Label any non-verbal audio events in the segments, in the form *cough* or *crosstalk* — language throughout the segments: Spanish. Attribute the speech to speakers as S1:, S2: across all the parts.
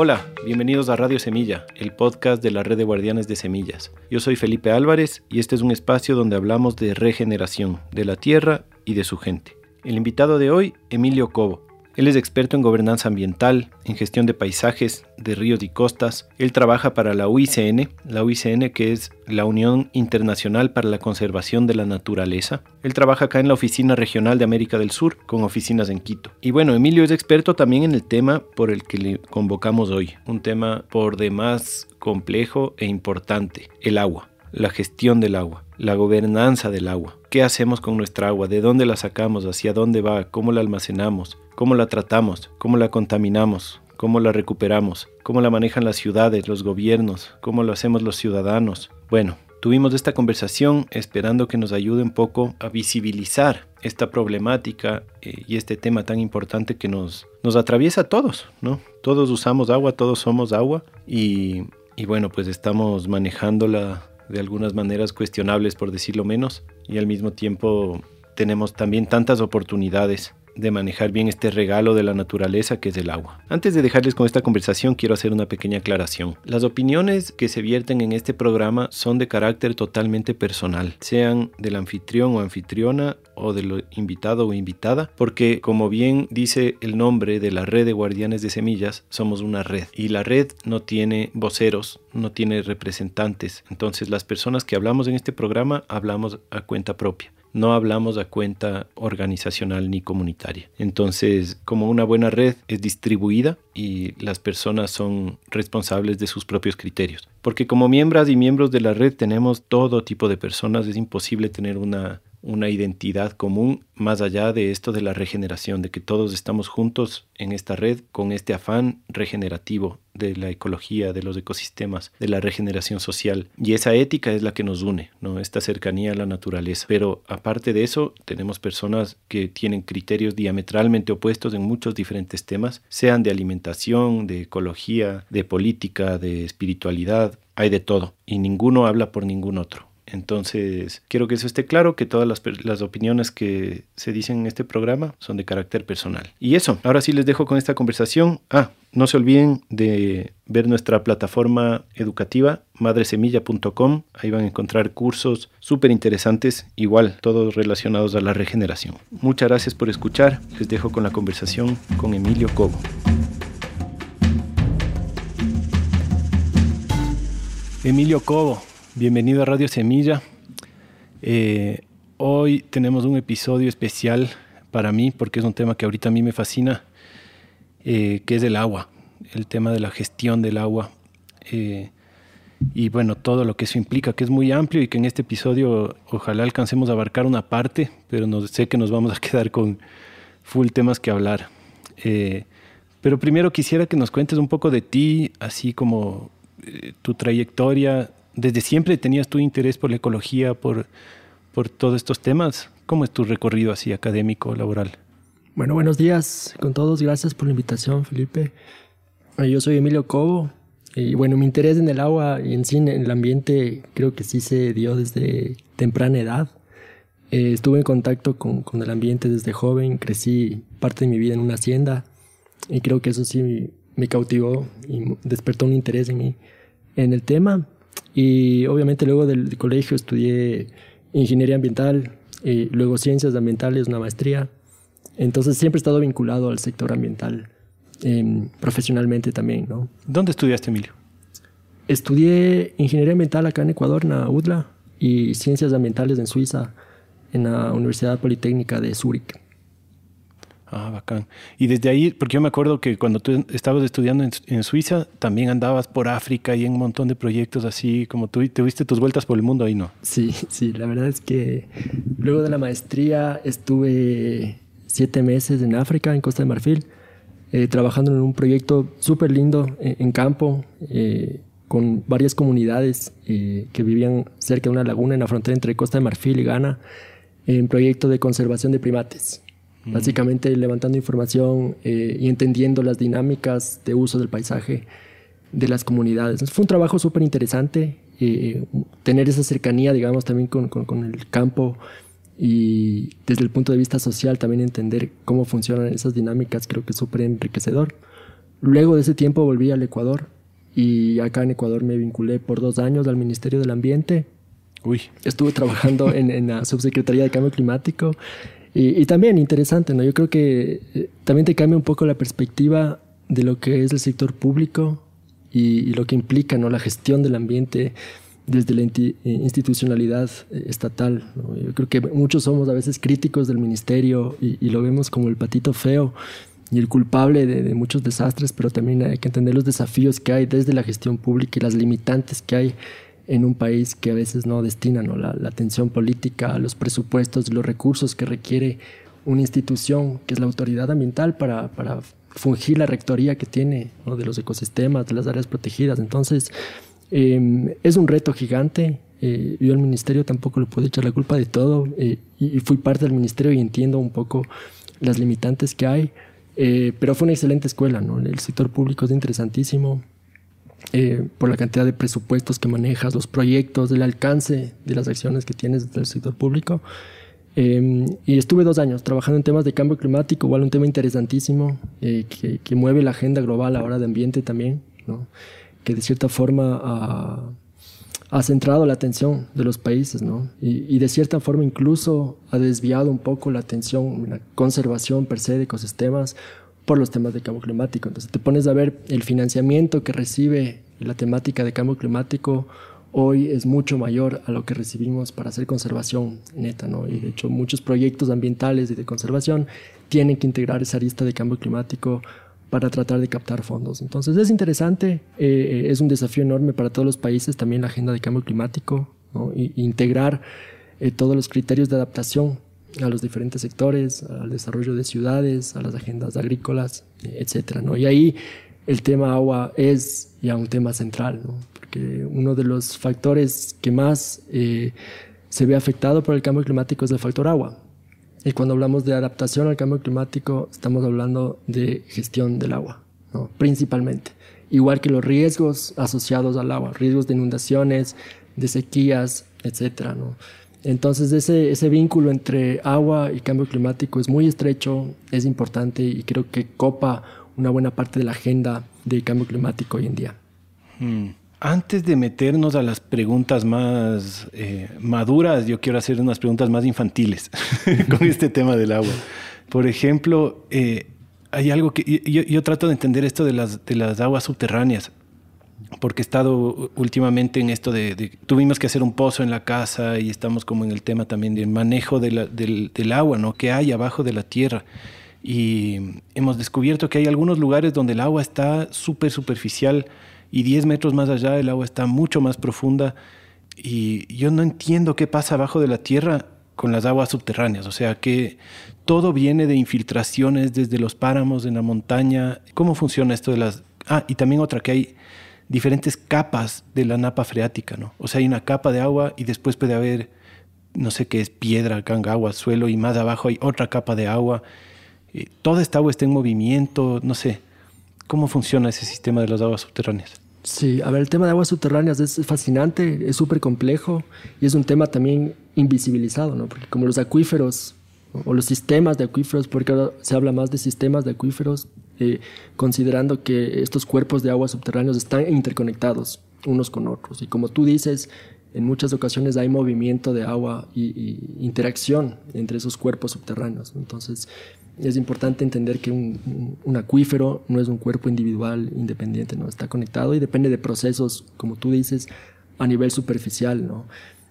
S1: Hola, bienvenidos a Radio Semilla, el podcast de la red de guardianes de semillas. Yo soy Felipe Álvarez y este es un espacio donde hablamos de regeneración, de la tierra y de su gente. El invitado de hoy, Emilio Cobo, él es experto en gobernanza ambiental, en gestión de paisajes, de ríos y costas. Él trabaja para la UICN, la UICN que es la Unión Internacional para la Conservación de la Naturaleza. Él trabaja acá en la Oficina Regional de América del Sur, con oficinas en Quito. Y bueno, Emilio es experto también en el tema por el que le convocamos hoy, un tema por demás complejo e importante, el agua, la gestión del agua, la gobernanza del agua. ¿Qué hacemos con nuestra agua? ¿De dónde la sacamos? ¿Hacia dónde va? ¿Cómo la almacenamos? ¿Cómo la tratamos? ¿Cómo la contaminamos? ¿Cómo la recuperamos? ¿Cómo la manejan las ciudades, los gobiernos? ¿Cómo lo hacemos los ciudadanos? Bueno, tuvimos esta conversación esperando que nos ayude un poco a visibilizar esta problemática eh, y este tema tan importante que nos, nos atraviesa a todos, ¿no? Todos usamos agua, todos somos agua y, y bueno, pues estamos manejándola de algunas maneras cuestionables, por decirlo menos, y al mismo tiempo tenemos también tantas oportunidades de manejar bien este regalo de la naturaleza que es el agua. Antes de dejarles con esta conversación quiero hacer una pequeña aclaración. Las opiniones que se vierten en este programa son de carácter totalmente personal, sean del anfitrión o anfitriona o del invitado o invitada, porque como bien dice el nombre de la red de guardianes de semillas, somos una red y la red no tiene voceros, no tiene representantes. Entonces las personas que hablamos en este programa hablamos a cuenta propia no hablamos a cuenta organizacional ni comunitaria. Entonces, como una buena red es distribuida y las personas son responsables de sus propios criterios. Porque como miembros y miembros de la red tenemos todo tipo de personas, es imposible tener una una identidad común más allá de esto de la regeneración, de que todos estamos juntos en esta red con este afán regenerativo de la ecología, de los ecosistemas, de la regeneración social. Y esa ética es la que nos une, ¿no? esta cercanía a la naturaleza. Pero aparte de eso, tenemos personas que tienen criterios diametralmente opuestos en muchos diferentes temas, sean de alimentación, de ecología, de política, de espiritualidad, hay de todo, y ninguno habla por ningún otro. Entonces, quiero que eso esté claro, que todas las, opiniones que se dicen en este programa son de carácter personal. Y eso, ahora sí les dejo con esta conversación. Ah, no se olviden de ver nuestra plataforma educativa madresemilla.com. Ahí van a encontrar cursos súper interesantes, igual todos relacionados a la regeneración. Muchas gracias por escuchar. Les dejo con la conversación con Emilio Cobo. Emilio Cobo, Bienvenido a Radio Semilla. Eh, hoy tenemos un episodio especial para mí porque es un tema que ahorita a mí me fascina, eh, que es el agua, el tema de la gestión del agua. Eh, y bueno, todo lo que eso implica, que es muy amplio y que en este episodio ojalá alcancemos a abarcar una parte, pero no, sé que nos vamos a quedar con full temas que hablar. pero primero quisiera que nos cuentes un poco de ti, así como tu trayectoria, desde siempre tenías tu interés por la ecología, por, por todos estos temas. ¿Cómo es tu recorrido así académico, laboral?
S2: Bueno, buenos días con todos. Gracias por la invitación, Felipe. Eh, yo soy Emilio Cobo. Y bueno, mi interés en el agua y en sí en el ambiente creo que sí se dio desde temprana edad. Eh, estuve en contacto con, con, el ambiente desde joven, crecí parte de mi vida en una hacienda y creo que eso sí me cautivó y despertó un interés en mí en el tema. Y obviamente luego del colegio estudié ingeniería ambiental, y luego ciencias ambientales, una maestría. Entonces siempre he estado vinculado al sector ambiental em, profesionalmente también, ¿no?
S1: ¿Dónde estudiaste, Emilio?
S2: Estudié ingeniería ambiental acá en Ecuador, en la UDLA, y ciencias ambientales en Suiza, en la Universidad Politécnica de Zúrich.
S1: Ah, bacán. Y desde ahí, porque yo me acuerdo que cuando tú estabas estudiando en, Suiza, también andabas por África y en un montón de proyectos así, como tú tuviste tus vueltas por el mundo ahí, ¿no?
S2: Sí, *laughs* sí, la verdad es que luego de la maestría estuve siete meses en África, en Costa de Marfil, eh, trabajando en un proyecto súper lindo en, campo, eh, con varias comunidades eh, que vivían cerca de una laguna en la frontera entre Costa de Marfil y Ghana, en proyecto de conservación de primates. Básicamente levantando información eh, y entendiendo las dinámicas de uso del paisaje de las comunidades. Fue un trabajo súper interesante, eh, tener esa cercanía, digamos, también con, con, el campo y desde el punto de vista social también entender cómo funcionan esas dinámicas, creo que es súper enriquecedor. luego de ese tiempo volví al Ecuador y acá en Ecuador me vinculé por dos años al Ministerio del Ambiente.
S1: Uy.
S2: Estuve trabajando en, la Subsecretaría de Cambio Climático y, también interesante, ¿no? Yo creo que eh, también te cambia un poco la perspectiva de lo que es el sector público y, lo que implica, ¿no? La gestión del ambiente desde la eh, institucionalidad eh, estatal. Yo creo que muchos somos a veces críticos del ministerio y, lo vemos como el patito feo y el culpable de, muchos desastres, pero también hay que entender los desafíos que hay desde la gestión pública y las limitantes que hay en un país que a veces no destina La, atención política, los presupuestos, los recursos que requiere una institución que es la autoridad ambiental para, para fungir la rectoría que tiene de los ecosistemas, de las áreas protegidas. Entonces, Em, es un reto gigante. Eh, yo al ministerio tampoco le puedo echar la culpa de todo eh, y, fui parte del ministerio y entiendo un poco las limitantes que hay, eh, pero fue una excelente escuela, ¿no? El sector público es interesantísimo por la cantidad de presupuestos que manejas, los proyectos, el alcance de las acciones que tienes desde el sector público. Em, y estuve dos años trabajando en temas de cambio climático, igual un tema interesantísimo que, que, mueve la agenda global ahora de ambiente también, ¿no? que de cierta forma ha, centrado la atención de los países, ¿no? Y, de cierta forma incluso ha desviado un poco la atención, la conservación per se de ecosistemas por los temas de cambio climático. Entonces te pones a ver el financiamiento que recibe la temática de cambio climático hoy es mucho mayor a lo que recibimos para hacer conservación neta, ¿no? Y de hecho muchos proyectos ambientales y de conservación tienen que integrar esa lista de cambio climático para tratar de captar fondos. Entonces es interesante, eh, es un desafío enorme para todos los países, también la agenda de cambio climático, integrar eh, todos los criterios de adaptación a los diferentes sectores, al desarrollo de ciudades, a las agendas agrícolas, etc. ¿no? Y ahí el tema agua es ya un tema central, ¿no? porque uno de los factores que más eh, se ve afectado por el cambio climático es el factor agua. Y cuando hablamos de adaptación al cambio climático, estamos hablando de gestión del agua, ¿no? principalmente. Igual que los riesgos asociados al agua, riesgos de inundaciones, de sequías, etc. ¿no? Entonces ese, ese vínculo entre agua y cambio climático es muy estrecho, es importante y creo que copa una buena parte de la agenda de cambio climático hoy en día.
S1: Hmm. Antes de meternos a las preguntas más eh, maduras, yo quiero hacer unas preguntas más infantiles *laughs* con este *laughs* tema del agua. Por ejemplo, eh, hay algo que yo, trato de entender esto de las, de las aguas subterráneas, porque he estado últimamente en esto de, tuvimos que hacer un pozo en la casa y estamos como en el tema también del manejo del, del agua, ¿no? Que hay abajo de la tierra. Y hemos descubierto que hay algunos lugares donde el agua está súper superficial y 10 metros más allá el agua está mucho más profunda y yo no entiendo qué pasa abajo de la tierra con las aguas subterráneas, o sea que todo viene de infiltraciones desde los páramos en la montaña. ¿Cómo funciona esto de las... Ah, y también otra que hay diferentes capas de la napa freática, ¿no? O sea, hay una capa de agua y después puede haber, no sé qué es, piedra, agua, suelo y más abajo hay otra capa de agua. Eh, toda esta agua está en movimiento, no sé. ¿Cómo funciona ese sistema de las aguas subterráneas?
S2: Sí, a ver, el tema de aguas subterráneas es fascinante, es súper complejo y es un tema también invisibilizado, ¿no? Porque como los acuíferos o los sistemas de acuíferos, porque ahora se habla más de sistemas de acuíferos, eh, considerando que estos cuerpos de aguas subterráneos están interconectados unos con otros. Y como tú dices, en muchas ocasiones hay movimiento de agua y, interacción entre esos cuerpos subterráneos. Entonces, es importante entender que un, acuífero no es un cuerpo individual independiente, ¿no? Está conectado y depende de procesos, como tú dices, a nivel superficial, ¿no?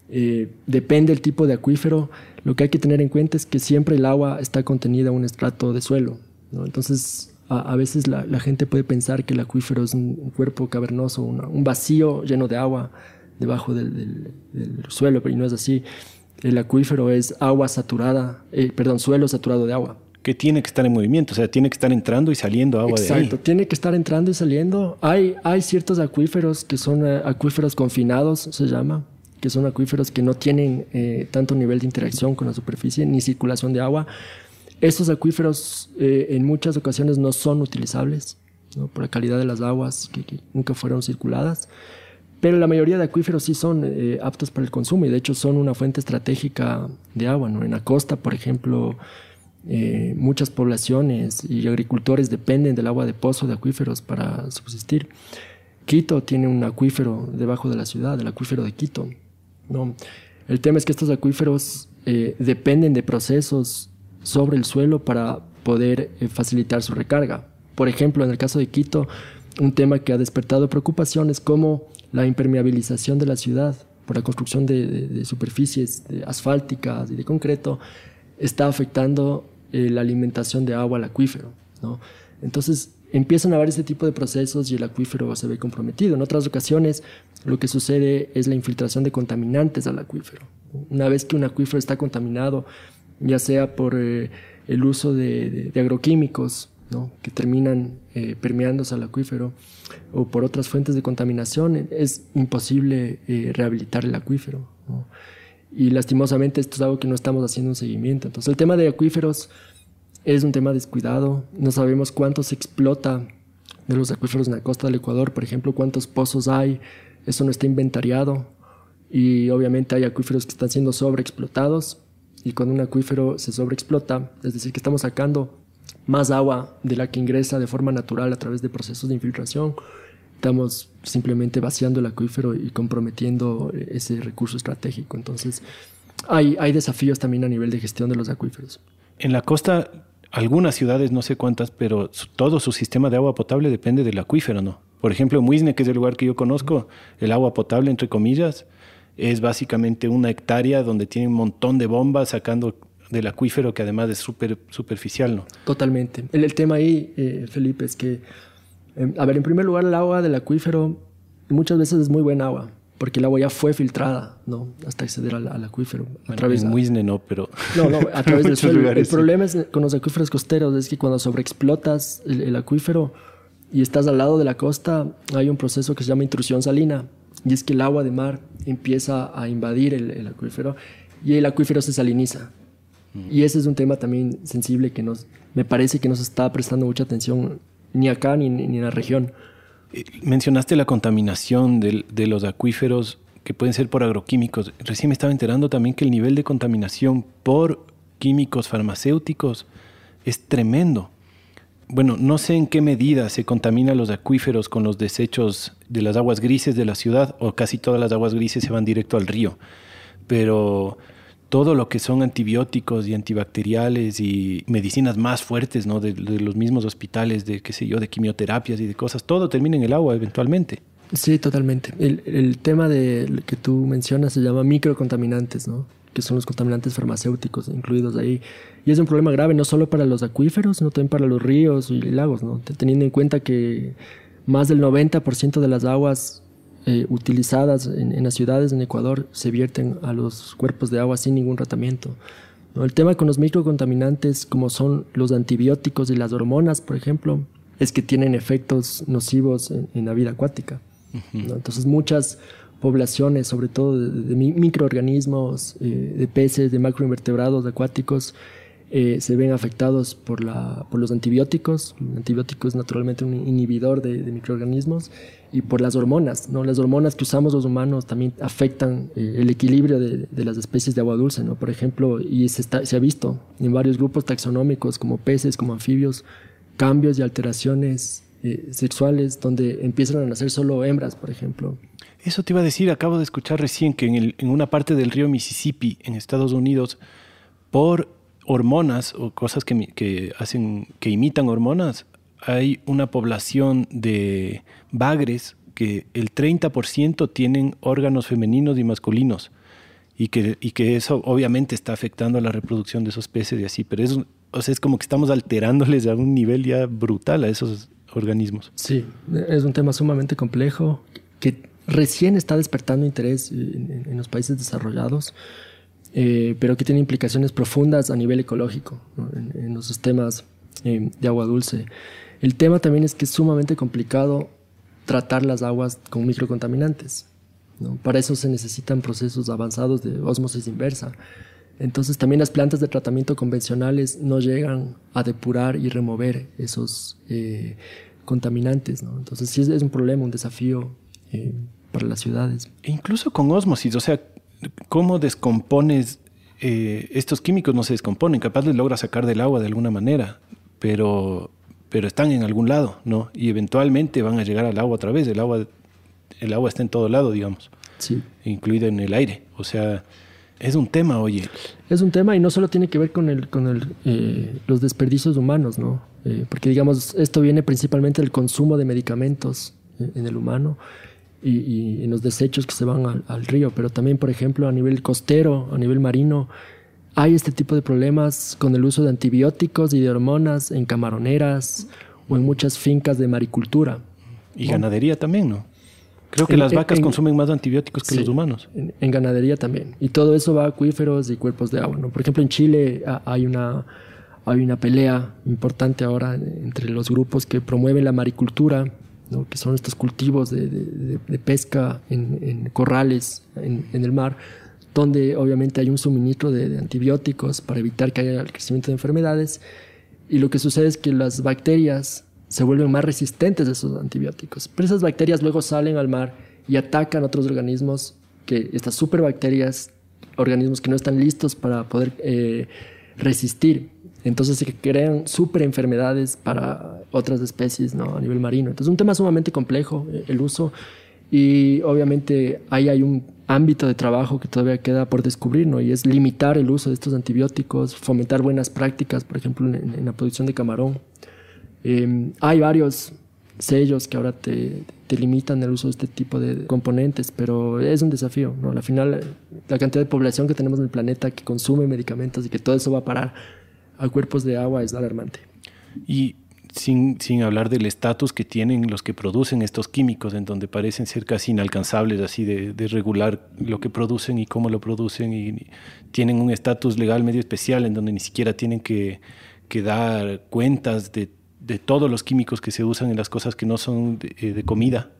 S2: Eh, depende del tipo de acuífero. Lo que hay que tener en cuenta es que siempre el agua está contenida en un estrato de suelo. Entonces, a, veces la, gente puede pensar que el acuífero es un, cuerpo cavernoso, un vacío lleno de agua debajo del, suelo, pero no es así. El acuífero es agua saturada, eh, perdón, suelo saturado de agua
S1: que tiene que estar en movimiento, o sea, tiene que estar entrando y saliendo agua de ahí. Exacto,
S2: tiene que estar entrando y saliendo. Hay, hay ciertos acuíferos que son eh, acuíferos confinados, se llama, que son acuíferos que no tienen eh, tanto nivel de interacción con la superficie ni circulación de agua. Estos acuíferos eh, en muchas ocasiones no son utilizables por la calidad de las aguas que, nunca fueron circuladas. Pero la mayoría de acuíferos sí son aptos para el consumo y de hecho son una fuente estratégica de agua. En la costa, por ejemplo, eh, muchas poblaciones y agricultores dependen del agua de pozo de acuíferos para subsistir. Quito tiene un acuífero debajo de la ciudad, el acuífero de Quito. El tema es que estos acuíferos eh, dependen de procesos sobre el suelo para poder eh, facilitar su recarga. Por ejemplo, en el caso de Quito, un tema que ha despertado preocupaciones como la impermeabilización de la ciudad por la construcción de, superficies asfálticas y de concreto está afectando eh, la alimentación de agua al acuífero. Entonces empiezan a haber este tipo de procesos y el acuífero se ve comprometido. En otras ocasiones lo que sucede es la infiltración de contaminantes al acuífero. Una vez que un acuífero está contaminado, ya sea por eh, el uso de, agroquímicos, ¿no? que terminan eh, permeándose al acuífero, o por otras fuentes de contaminación, es imposible eh, rehabilitar el acuífero. Y lastimosamente esto es algo que no estamos haciendo un seguimiento. Entonces el tema de acuíferos es un tema descuidado. No sabemos cuánto se explota de los acuíferos en la costa del Ecuador, por ejemplo, cuántos pozos hay. Eso no está inventariado. Y obviamente hay acuíferos que están siendo sobreexplotados. Y cuando un acuífero se sobreexplota, es decir, que estamos sacando más agua de la que ingresa de forma natural a través de procesos de infiltración, estamos simplemente vaciando el acuífero y comprometiendo ese recurso estratégico. Entonces, hay, hay desafíos también a nivel de gestión de los acuíferos.
S1: En la costa, algunas ciudades, no sé cuántas, pero todo su sistema de agua potable depende del acuífero, ¿no? Por ejemplo, Muisne, que es el lugar que yo conozco, el agua potable, entre comillas, es básicamente una hectárea donde tiene un montón de bombas sacando del acuífero que además es súper superficial, ¿no?
S2: Totalmente. El, tema ahí, eh, Felipe, es que, em, a ver, en primer lugar, el agua del acuífero muchas veces es muy buena agua, porque el agua ya fue filtrada, ¿no? Hasta acceder al, acuífero.
S1: a través en Muisne no, pero...
S2: No, no, a *laughs* través del suelo. el problema es con los acuíferos costeros es que cuando sobreexplotas el, el acuífero y estás al lado de la costa, hay un proceso que se llama intrusión salina, y es que el agua de mar empieza a invadir el, acuífero y el acuífero se saliniza. Mm. Y ese es un tema también sensible que nos, me parece que no se está prestando mucha atención ni acá ni, ni en la región.
S1: Eh, mencionaste la contaminación de, de, los acuíferos que pueden ser por agroquímicos. Recién me estaba enterando también que el nivel de contaminación por químicos farmacéuticos es tremendo bueno, no sé en qué medida se contaminan los acuíferos con los desechos de las aguas grises de la ciudad, o casi todas las aguas grises se van directo al río, pero todo lo que son antibióticos y antibacteriales y medicinas más fuertes, ¿no? De, los mismos hospitales, de qué sé yo, de quimioterapias y de cosas, todo termina en el agua eventualmente.
S2: Sí, totalmente. El, el tema de que tú mencionas se llama microcontaminantes, ¿no? Que son los contaminantes farmacéuticos incluidos ahí. Y es un problema grave no solo para los acuíferos, sino también para los ríos y lagos, ¿no? teniendo en cuenta que más del 90% de las aguas eh, utilizadas en, las ciudades en Ecuador se vierten a los cuerpos de agua sin ningún tratamiento. ¿no? El tema con los microcontaminantes, como son los antibióticos y las hormonas, por ejemplo, es que tienen efectos nocivos en, la vida acuática. Entonces muchas poblaciones, sobre todo de, microorganismos, eh, de peces, de macroinvertebrados acuáticos, eh, se ven afectados por, la, por los antibióticos. El antibiótico es naturalmente un inhibidor de, microorganismos y por las hormonas. ¿no? Las hormonas que usamos los humanos también afectan eh, el equilibrio de, las especies de agua dulce. ¿no? Por ejemplo, y se ha visto en varios grupos taxonómicos como peces, como anfibios, cambios y alteraciones sexuales donde empiezan a nacer solo hembras, por ejemplo.
S1: Eso te iba a decir, acabo de escuchar recién que en, una parte del río Mississippi, en Estados Unidos, por hormonas o cosas que, hacen, que imitan hormonas, hay una población de bagres que el 30% tienen órganos femeninos y masculinos y que, y que eso obviamente está afectando a la reproducción de esos peces y así, pero es, o sea, es como que estamos alterándoles a un nivel ya brutal a esos organismos.
S2: Sí, es un tema sumamente complejo que recién está despertando interés en, los países desarrollados, eh, pero que tiene implicaciones profundas a nivel ecológico en, los sistemas eh, de agua dulce. El tema también es que es sumamente complicado tratar las aguas con microcontaminantes. Para eso se necesitan procesos avanzados de osmosis inversa. Entonces también las plantas de tratamiento convencionales no llegan a depurar y remover esos eh, contaminantes. Entonces sí es, un problema, un desafío para las ciudades.
S1: E incluso con osmosis, o sea, ¿cómo descompones eh, estos químicos no se descomponen, capaz les logra sacar del agua de alguna manera, pero, pero están en algún lado, ¿no? Y eventualmente van a llegar al agua otra vez, el agua, el agua está en todo lado, digamos,
S2: Sí.
S1: incluido en el aire, o sea, es un tema, oye.
S2: Es un tema y no solo tiene que ver con, el, con el, eh, los desperdicios humanos, ¿no? Eh, porque, digamos, esto viene principalmente del consumo de medicamentos en, el humano y, y, en los desechos que se van al, al, río, pero también, por ejemplo, a nivel costero, a nivel marino, hay este tipo de problemas con el uso de antibióticos y de hormonas en camaroneras o en muchas fincas de maricultura.
S1: Y ¿no? ganadería también, ¿no? Creo que en, las vacas en, consumen más antibióticos que sí, los humanos.
S2: En, en, ganadería también. Y todo eso va a acuíferos y cuerpos de agua. ¿no? Por ejemplo, en Chile hay una, hay una pelea importante ahora entre los grupos que promueven la maricultura, ¿no? que son estos cultivos de, de, de pesca en, corrales en, el mar, donde obviamente hay un suministro de, antibióticos para evitar que haya el crecimiento de enfermedades. Y lo que sucede es que las bacterias se vuelven más resistentes a esos antibióticos. Pero esas bacterias luego salen al mar y atacan otros organismos, que estas superbacterias, organismos que no están listos para poder eh, resistir. Entonces se crean super enfermedades para otras especies ¿no? a nivel marino. Entonces es un tema sumamente complejo eh, el uso y obviamente ahí hay un ámbito de trabajo que todavía queda por descubrir, ¿no? Y es limitar el uso de estos antibióticos, fomentar buenas prácticas, por ejemplo, en la producción de camarón. Eh, hay varios sellos que ahora te, te, limitan el uso de este tipo de componentes, pero es un desafío. ¿no? Al final, la cantidad de población que tenemos en el planeta que consume medicamentos y que todo eso va a parar a cuerpos de agua es alarmante.
S1: Y sin, sin hablar del estatus que tienen los que producen estos químicos, en donde parecen ser casi inalcanzables, así de, de regular lo que producen y cómo lo producen, y tienen un estatus legal medio especial, en donde ni siquiera tienen que, que dar cuentas de de todos los químicos que se usan en las cosas que no son de, eh, de comida.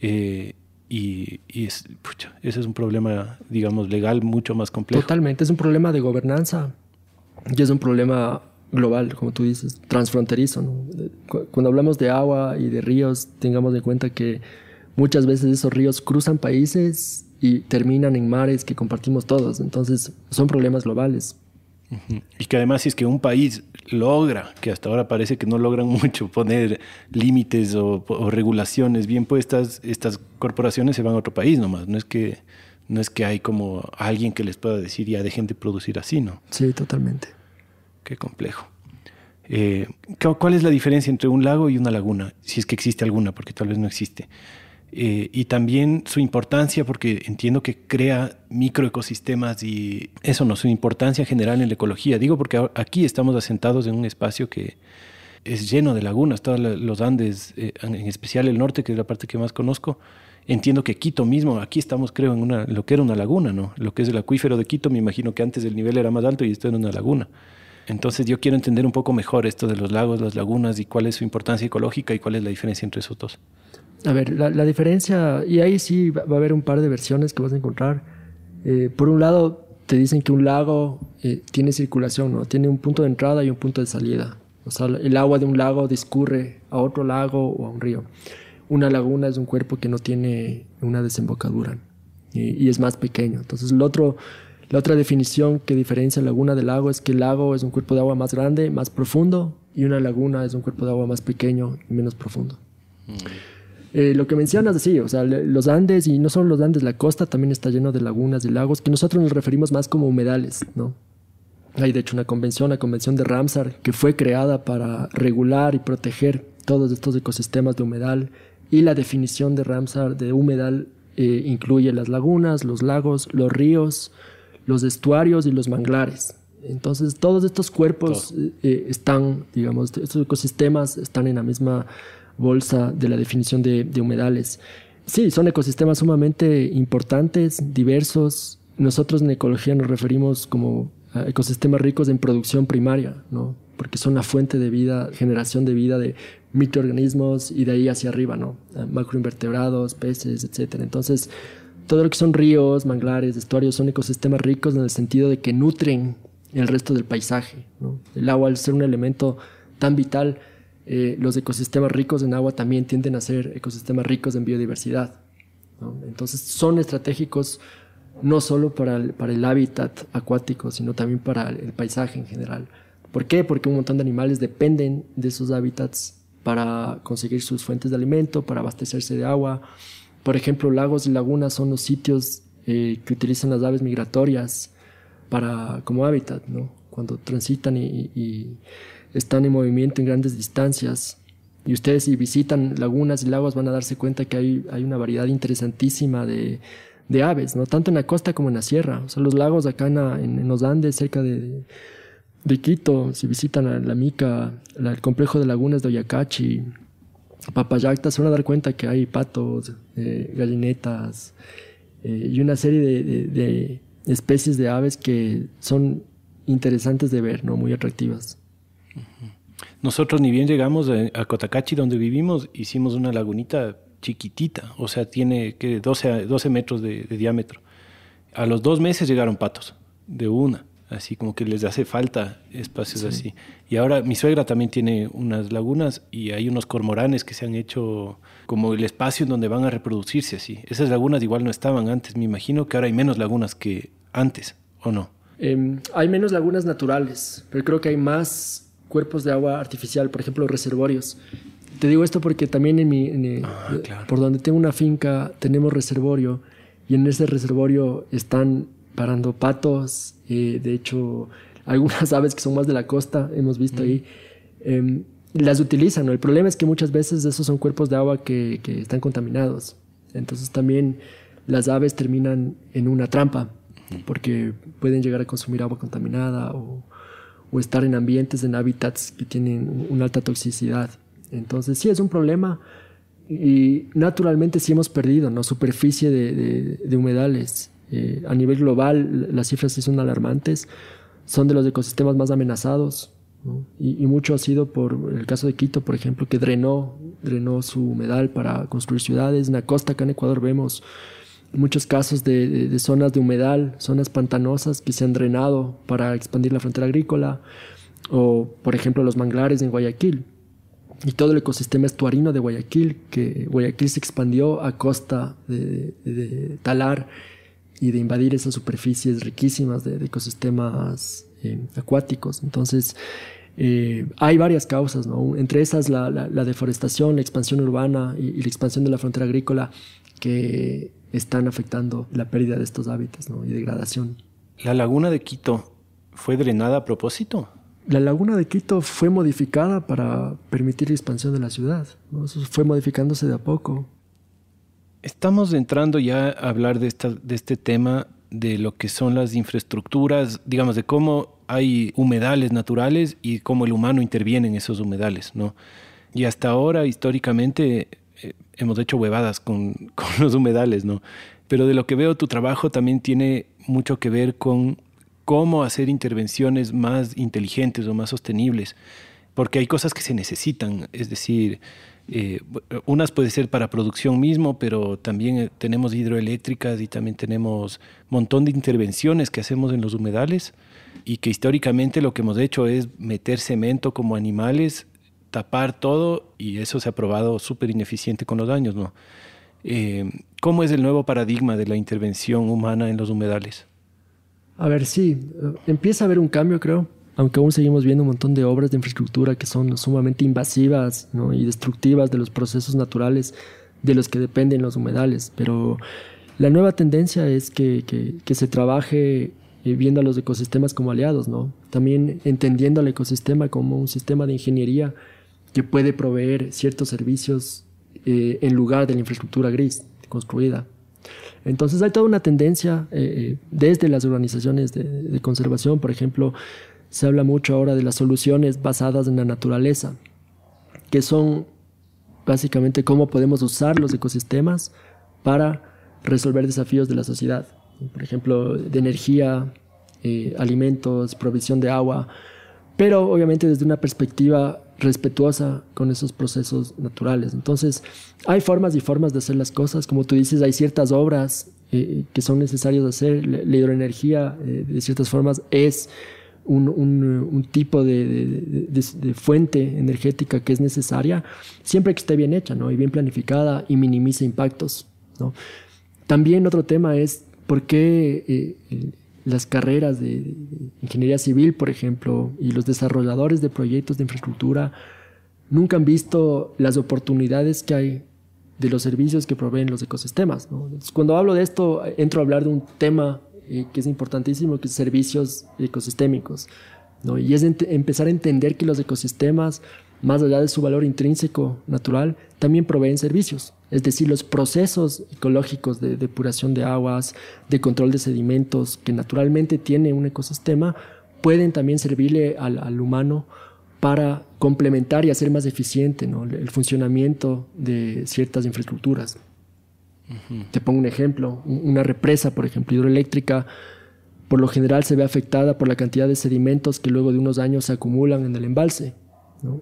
S1: Eh, y, y es, pucha, ese es un problema, digamos, legal mucho más complejo.
S2: Totalmente, es un problema de gobernanza y es un problema global, como tú dices, transfronterizo. ¿no? Cuando hablamos de agua y de ríos, tengamos en cuenta que muchas veces esos ríos cruzan países y terminan en mares que compartimos todos. Entonces, son problemas globales.
S1: Y que además si es que un país logra, que hasta ahora parece que no logran *laughs* mucho poner límites o, o, regulaciones bien puestas, estas corporaciones se van a otro país nomás. No es que, no es que hay como alguien que les pueda decir ya dejen de producir así, ¿no?
S2: Sí, totalmente.
S1: Qué complejo. Eh, ¿Cuál es la diferencia entre un lago y una laguna? Si es que existe alguna, porque tal vez no existe. Eh, y también su importancia, porque entiendo que crea microecosistemas y eso no, su importancia general en la ecología. Digo porque aquí estamos asentados en un espacio que es lleno de lagunas, todos los Andes, eh, en especial el norte, que es la parte que más conozco. Entiendo que Quito mismo, aquí estamos creo en una, lo que era una laguna, ¿no? Lo que es el acuífero de Quito, me imagino que antes el nivel era más alto y esto era una laguna. Entonces yo quiero entender un poco mejor esto de los lagos, las lagunas y cuál es su importancia ecológica y cuál es la diferencia entre esos dos.
S2: A ver, la, la, diferencia, y ahí sí va, a haber un par de versiones que vas a encontrar. Eh, por un lado, te dicen que un lago eh, tiene circulación, ¿no? Tiene un punto de entrada y un punto de salida. O sea, el agua de un lago discurre a otro lago o a un río. Una laguna es un cuerpo que no tiene una desembocadura y, y es más pequeño. Entonces, el otro, la otra definición que diferencia laguna del lago es que el lago es un cuerpo de agua más grande, más profundo, y una laguna es un cuerpo de agua más pequeño y menos profundo. Mm. Eh, lo que mencionas, sí, o sea, los Andes y no solo los Andes, la costa también está lleno de lagunas y lagos que nosotros nos referimos más como humedales, ¿no? Hay de hecho una convención, la convención de Ramsar, que fue creada para regular y proteger todos estos ecosistemas de humedal y la definición de Ramsar de humedal eh, incluye las lagunas, los lagos, los ríos, los estuarios y los manglares. Entonces todos estos cuerpos eh, están, digamos, estos ecosistemas están en la misma bolsa de la definición de, humedales. Sí, son ecosistemas sumamente importantes, diversos. Nosotros en ecología nos referimos como ecosistemas ricos en producción primaria, ¿no? porque son la fuente de vida, generación de vida de microorganismos y de ahí hacia arriba, ¿no? macroinvertebrados, peces, etc. Entonces, todo lo que son ríos, manglares, estuarios son ecosistemas ricos en el sentido de que nutren el resto del paisaje. ¿no? El agua, al ser un elemento tan vital, eh, los ecosistemas ricos en agua también tienden a ser ecosistemas ricos en biodiversidad. ¿no? Entonces son estratégicos no solo para el, para el hábitat acuático, sino también para el paisaje en general. ¿Por qué? Porque un montón de animales dependen de esos hábitats para conseguir sus fuentes de alimento, para abastecerse de agua. Por ejemplo, lagos y lagunas son los sitios eh, que utilizan las aves migratorias para, como hábitat, ¿no? Cuando transitan y, están en movimiento en grandes distancias. Y ustedes si visitan lagunas y lagos van a darse cuenta que hay, hay una variedad interesantísima de, de, aves, ¿no? Tanto en la costa como en la sierra. O sea, los lagos acá en, en los Andes, cerca de, de Quito, si visitan la Mica, el complejo de lagunas de Oyacachi, Papayacta, se van a dar cuenta que hay patos, eh, gallinetas eh, y una serie de, especies de aves que son interesantes de ver, ¿no? muy atractivas.
S1: Nosotros ni bien llegamos a, Cotacachi, donde vivimos, hicimos una lagunita chiquitita, o sea, tiene que 12, 12 metros de diámetro. A los dos meses llegaron patos, de una así como que les hace falta espacios así. Y ahora mi suegra también tiene unas lagunas y hay unos cormoranes que se han hecho como el espacio en donde van a reproducirse así. Esas lagunas igual no estaban antes, me imagino que ahora hay menos lagunas que antes, ¿o no?
S2: Em, hay menos lagunas naturales, pero creo que hay más cuerpos de agua artificial, por ejemplo, reservorios. Te digo esto porque también en mi, ah, por donde tengo una finca tenemos reservorio y en ese reservorio están parando patos, eh, de hecho, *laughs* algunas aves que son más de la costa, hemos visto ahí, em, las utilizan. El problema es que muchas veces esos son cuerpos de agua que, están contaminados. Entonces también las aves terminan en una trampa, porque pueden llegar a consumir agua contaminada o, estar en ambientes, en hábitats que tienen una alta toxicidad. Entonces sí es un problema y naturalmente sí hemos perdido ¿no? superficie de humedales eh, a nivel global, las cifras sí son alarmantes. Son de los ecosistemas más amenazados. Y, mucho ha sido por el caso de Quito, por ejemplo, que drenó, drenó su humedal para construir ciudades. En la costa, acá en Ecuador, vemos muchos casos de, zonas de humedal, zonas pantanosas que se han drenado para expandir la frontera agrícola. O, por ejemplo, los manglares en Guayaquil. Y todo el ecosistema estuarino de Guayaquil, que Guayaquil se expandió a costa de, de talar y de invadir esas superficies riquísimas de, ecosistemas eh, acuáticos. Entonces, eh, hay varias causas, entre esas la, deforestación, la expansión urbana y, la expansión de la frontera agrícola que están afectando la pérdida de estos hábitats ¿no? y degradación.
S1: ¿La laguna de Quito fue drenada a propósito?
S2: La laguna de Quito fue modificada para permitir la expansión de la ciudad. ¿no? Eso fue modificándose de a poco.
S1: Estamos entrando ya a hablar de, esta, de este tema de lo que son las infraestructuras, digamos, de cómo hay humedales naturales y cómo el humano interviene en esos humedales, ¿no? Y hasta ahora, históricamente, hemos hecho huevadas con, *laughs* con, los humedales, ¿no? Pero de lo que veo, tu trabajo también tiene mucho que ver con cómo hacer intervenciones más inteligentes o más sostenibles, porque hay cosas que se necesitan, es decir, eh, unas puede ser para producción mismo, pero también eh, tenemos hidroeléctricas y también tenemos un montón de intervenciones que hacemos en los humedales y que históricamente lo que hemos hecho es meter cemento como animales, tapar todo y eso se ha probado súper ineficiente con los años. ¿no? Eh, ¿Cómo es el nuevo paradigma de la intervención humana en los humedales?
S2: A ver, sí, empieza a haber un cambio, creo aunque aún seguimos viendo un montón de obras de infraestructura que son sumamente invasivas y destructivas de los procesos naturales de los que dependen los humedales. Pero la nueva tendencia es que, que, se trabaje eh, viendo a los ecosistemas como aliados, ¿no? También entendiendo al ecosistema como un sistema de ingeniería que puede proveer ciertos servicios eh, en lugar de la infraestructura gris construida. Entonces hay toda una tendencia eh, desde las organizaciones de, conservación, por ejemplo, se habla mucho ahora de las soluciones basadas en la naturaleza, que son básicamente cómo podemos usar los ecosistemas para resolver desafíos de la sociedad. Por ejemplo, de energía, eh, alimentos, provisión de agua, pero obviamente desde una perspectiva respetuosa con esos procesos naturales. Entonces, hay formas y formas de hacer las cosas. Como tú dices, hay ciertas obras eh, que son necesarias de hacer. La, hidroenergía, eh, de ciertas formas, es un, un, tipo de, de, fuente energética que es necesaria, siempre que esté bien hecha ¿no? y bien planificada y minimice impactos. ¿no? También otro tema es por qué eh, las carreras de, ingeniería civil, por ejemplo, y los desarrolladores de proyectos de infraestructura nunca han visto las oportunidades que hay de los servicios que proveen los ecosistemas. cuando hablo de esto, entro a hablar de un tema eh, que es importantísimo, que es servicios ecosistémicos. Y es empezar a entender que los ecosistemas, más allá de su valor intrínseco natural, también proveen servicios. Es decir, los procesos ecológicos de depuración de aguas, de control de sedimentos que naturalmente tiene un ecosistema, pueden también servirle al, humano para complementar y hacer más eficiente el funcionamiento de ciertas infraestructuras. Te pongo un ejemplo, una represa, por ejemplo, hidroeléctrica, por lo general se ve afectada por la cantidad de sedimentos que luego de unos años se acumulan en el embalse.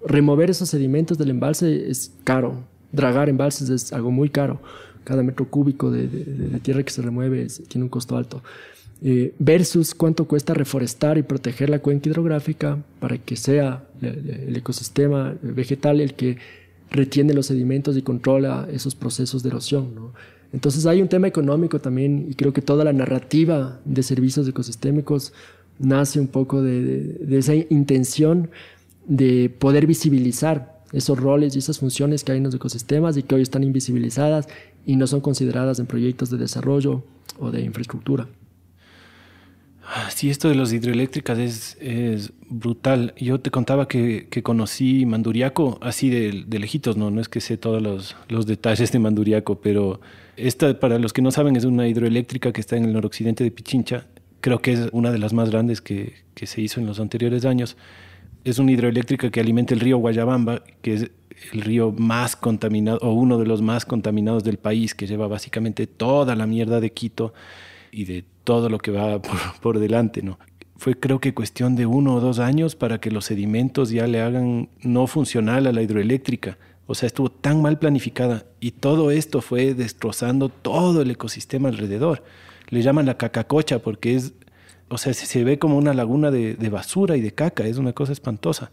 S2: Remover esos sedimentos del embalse es caro, dragar embalses es algo muy caro. Cada metro cúbico de, tierra que se remueve tiene un costo alto. Eh, versus cuánto cuesta reforestar y proteger la cuenca hidrográfica para que sea el ecosistema vegetal el que retiene los sedimentos y controla esos procesos de erosión. Entonces hay un tema económico también y creo que toda la narrativa de servicios ecosistémicos nace un poco de, esa intención de poder visibilizar esos roles y esas funciones que hay en los ecosistemas y que hoy están invisibilizadas y no son consideradas en proyectos de desarrollo o de infraestructura.
S1: Sí, esto de las hidroeléctricas es, es brutal. Yo te contaba que, que conocí Manduriaco así de, de, lejitos, ¿no? No es que sé todos los, los, detalles de Manduriaco, pero esta, para los que no saben, es una hidroeléctrica que está en el noroccidente de Pichincha. Creo que es una de las más grandes que, que se hizo en los anteriores años. Es una hidroeléctrica que alimenta el río Guayabamba, que es el río más contaminado, o uno de los más contaminados del país, que lleva básicamente toda la mierda de Quito y de todo lo que va *laughs* por, delante, ¿no? Fue creo que cuestión de uno o dos años para que los sedimentos ya le hagan no funcional a la hidroeléctrica. O sea, estuvo tan mal planificada y todo esto fue destrozando todo el ecosistema alrededor. Le llaman la cacacocha porque es, o sea, se, ve como una laguna de, basura y de caca, es una cosa espantosa.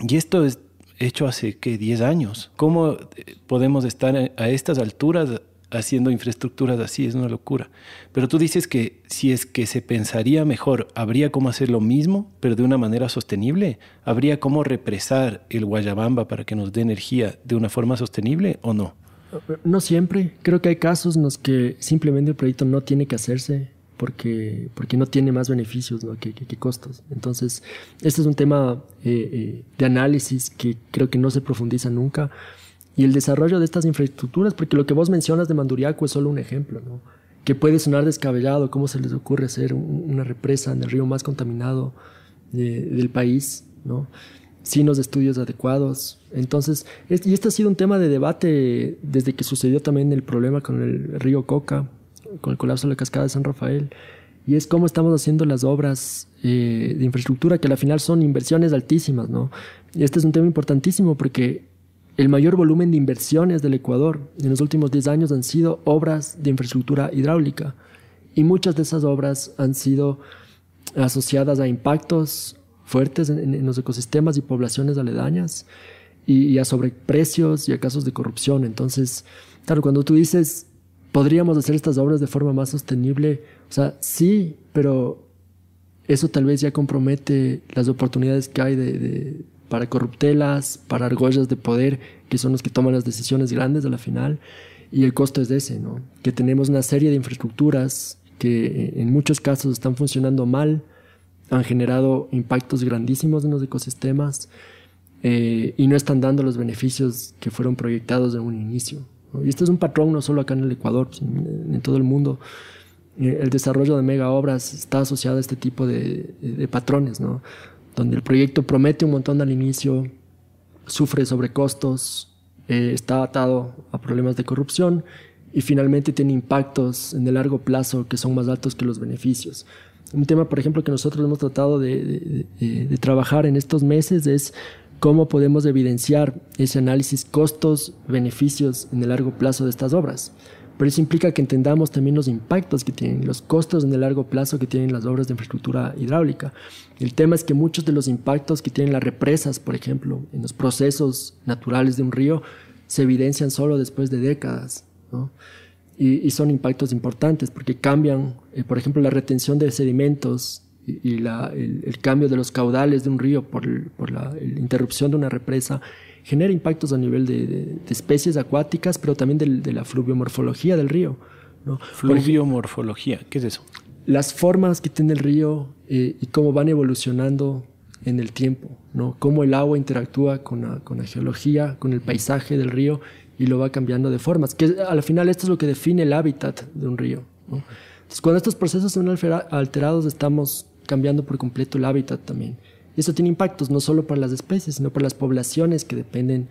S1: Y esto es hecho hace, ¿qué? 10 años. ¿Cómo eh, podemos estar a estas alturas haciendo infraestructuras así, es una locura. Pero tú dices que si es que se pensaría mejor, habría cómo hacer lo mismo, pero de una manera sostenible. ¿Habría cómo represar el Guayabamba para que nos dé energía de una forma sostenible o no?
S2: No siempre. Creo que hay casos en los que simplemente el proyecto no tiene que hacerse porque, porque no tiene más beneficios que, costos. Entonces, este es un tema eh, eh, de análisis que creo que no se profundiza nunca y el desarrollo de estas infraestructuras, porque lo que vos mencionas de Manduriaco es solo un ejemplo, ¿no? que puede sonar descabellado, cómo se les ocurre hacer una represa en el río más contaminado del país, ¿no? sin los estudios adecuados. Entonces, y este ha sido un tema de debate desde que sucedió también el problema con el río Coca, con el colapso de la cascada de San Rafael, y es cómo estamos haciendo las obras eh, de infraestructura, que al final son inversiones altísimas, ¿no? Y este es un tema importantísimo porque el mayor volumen de inversiones del Ecuador en los últimos 10 años han sido obras de infraestructura hidráulica y muchas de esas obras han sido asociadas a impactos fuertes en, los ecosistemas y poblaciones aledañas y, a sobreprecios y a casos de corrupción. Entonces, claro, cuando tú dices, podríamos hacer estas obras de forma más sostenible, o sea, sí, pero eso tal vez ya compromete las oportunidades que hay de para corruptelas, para argollas de poder, que son los que toman las decisiones grandes a la final, y el costo es de ese, ¿no? Que tenemos una serie de infraestructuras que eh, en muchos casos están funcionando mal, han generado impactos grandísimos en los ecosistemas eh, y no están dando los beneficios que fueron proyectados en un inicio. Y este es un patrón no solo acá en el Ecuador, sino en, todo el mundo. Eh, el desarrollo de mega obras está asociado a este tipo de, patrones, ¿no? donde el proyecto promete un montón al inicio, sufre sobrecostos, eh, está atado a problemas de corrupción y finalmente tiene impactos en el largo plazo que son más altos que los beneficios. Un tema, por ejemplo, que nosotros hemos tratado de trabajar en estos meses es cómo podemos evidenciar ese análisis costos-beneficios en el largo plazo de estas obras. Pero eso implica que entendamos también los impactos que tienen, los costos en el largo plazo que tienen las obras de infraestructura hidráulica. El tema es que muchos de los impactos que tienen las represas, por ejemplo, en los procesos naturales de un río, se evidencian solo después de décadas. y, son impactos importantes porque cambian, eh, por ejemplo, la retención de sedimentos y, la, el, cambio de los caudales de un río por, por la, interrupción de una represa genera impactos a nivel de, especies acuáticas, pero también de, la fluviomorfología del río. ¿no?
S1: Fluviomorfología, ¿qué es eso?
S2: Las formas que tiene el río eh, y cómo van evolucionando en el tiempo, ¿no? Cómo el agua interactúa con la, con la geología, con el paisaje del río y lo va cambiando de formas. Que al final esto es lo que define el hábitat de un río. Entonces, cuando estos procesos son alterados, estamos cambiando por completo el hábitat también. Eso tiene impactos no solo para las especies, sino para las poblaciones que dependen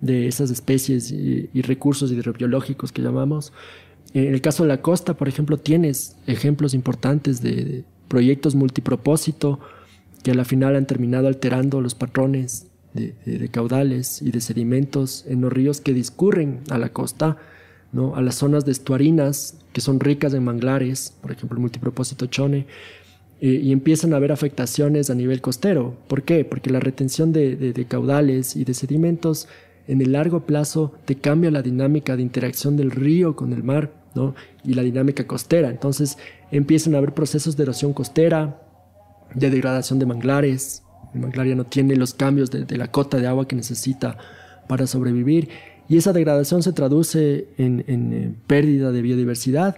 S2: de esas especies y, recursos hidrobiológicos que llamamos. En el caso de la costa, por ejemplo, tienes ejemplos importantes de proyectos multipropósito que a la final han terminado alterando los patrones de, caudales y de sedimentos en los ríos que discurren a la costa, ¿no? a las zonas de estuarinas que son ricas en manglares, por ejemplo el multipropósito Chone, y empiezan a haber afectaciones a nivel costero. ¿Por qué? Porque la retención de, caudales y de sedimentos en el largo plazo te cambia la dinámica de interacción del río con el mar ¿no? y la dinámica costera. Entonces empiezan a haber procesos de erosión costera, de degradación de manglares, el manglar ya no tiene los cambios de, la cota de agua que necesita para sobrevivir. Y esa degradación se traduce en, eh, pérdida de biodiversidad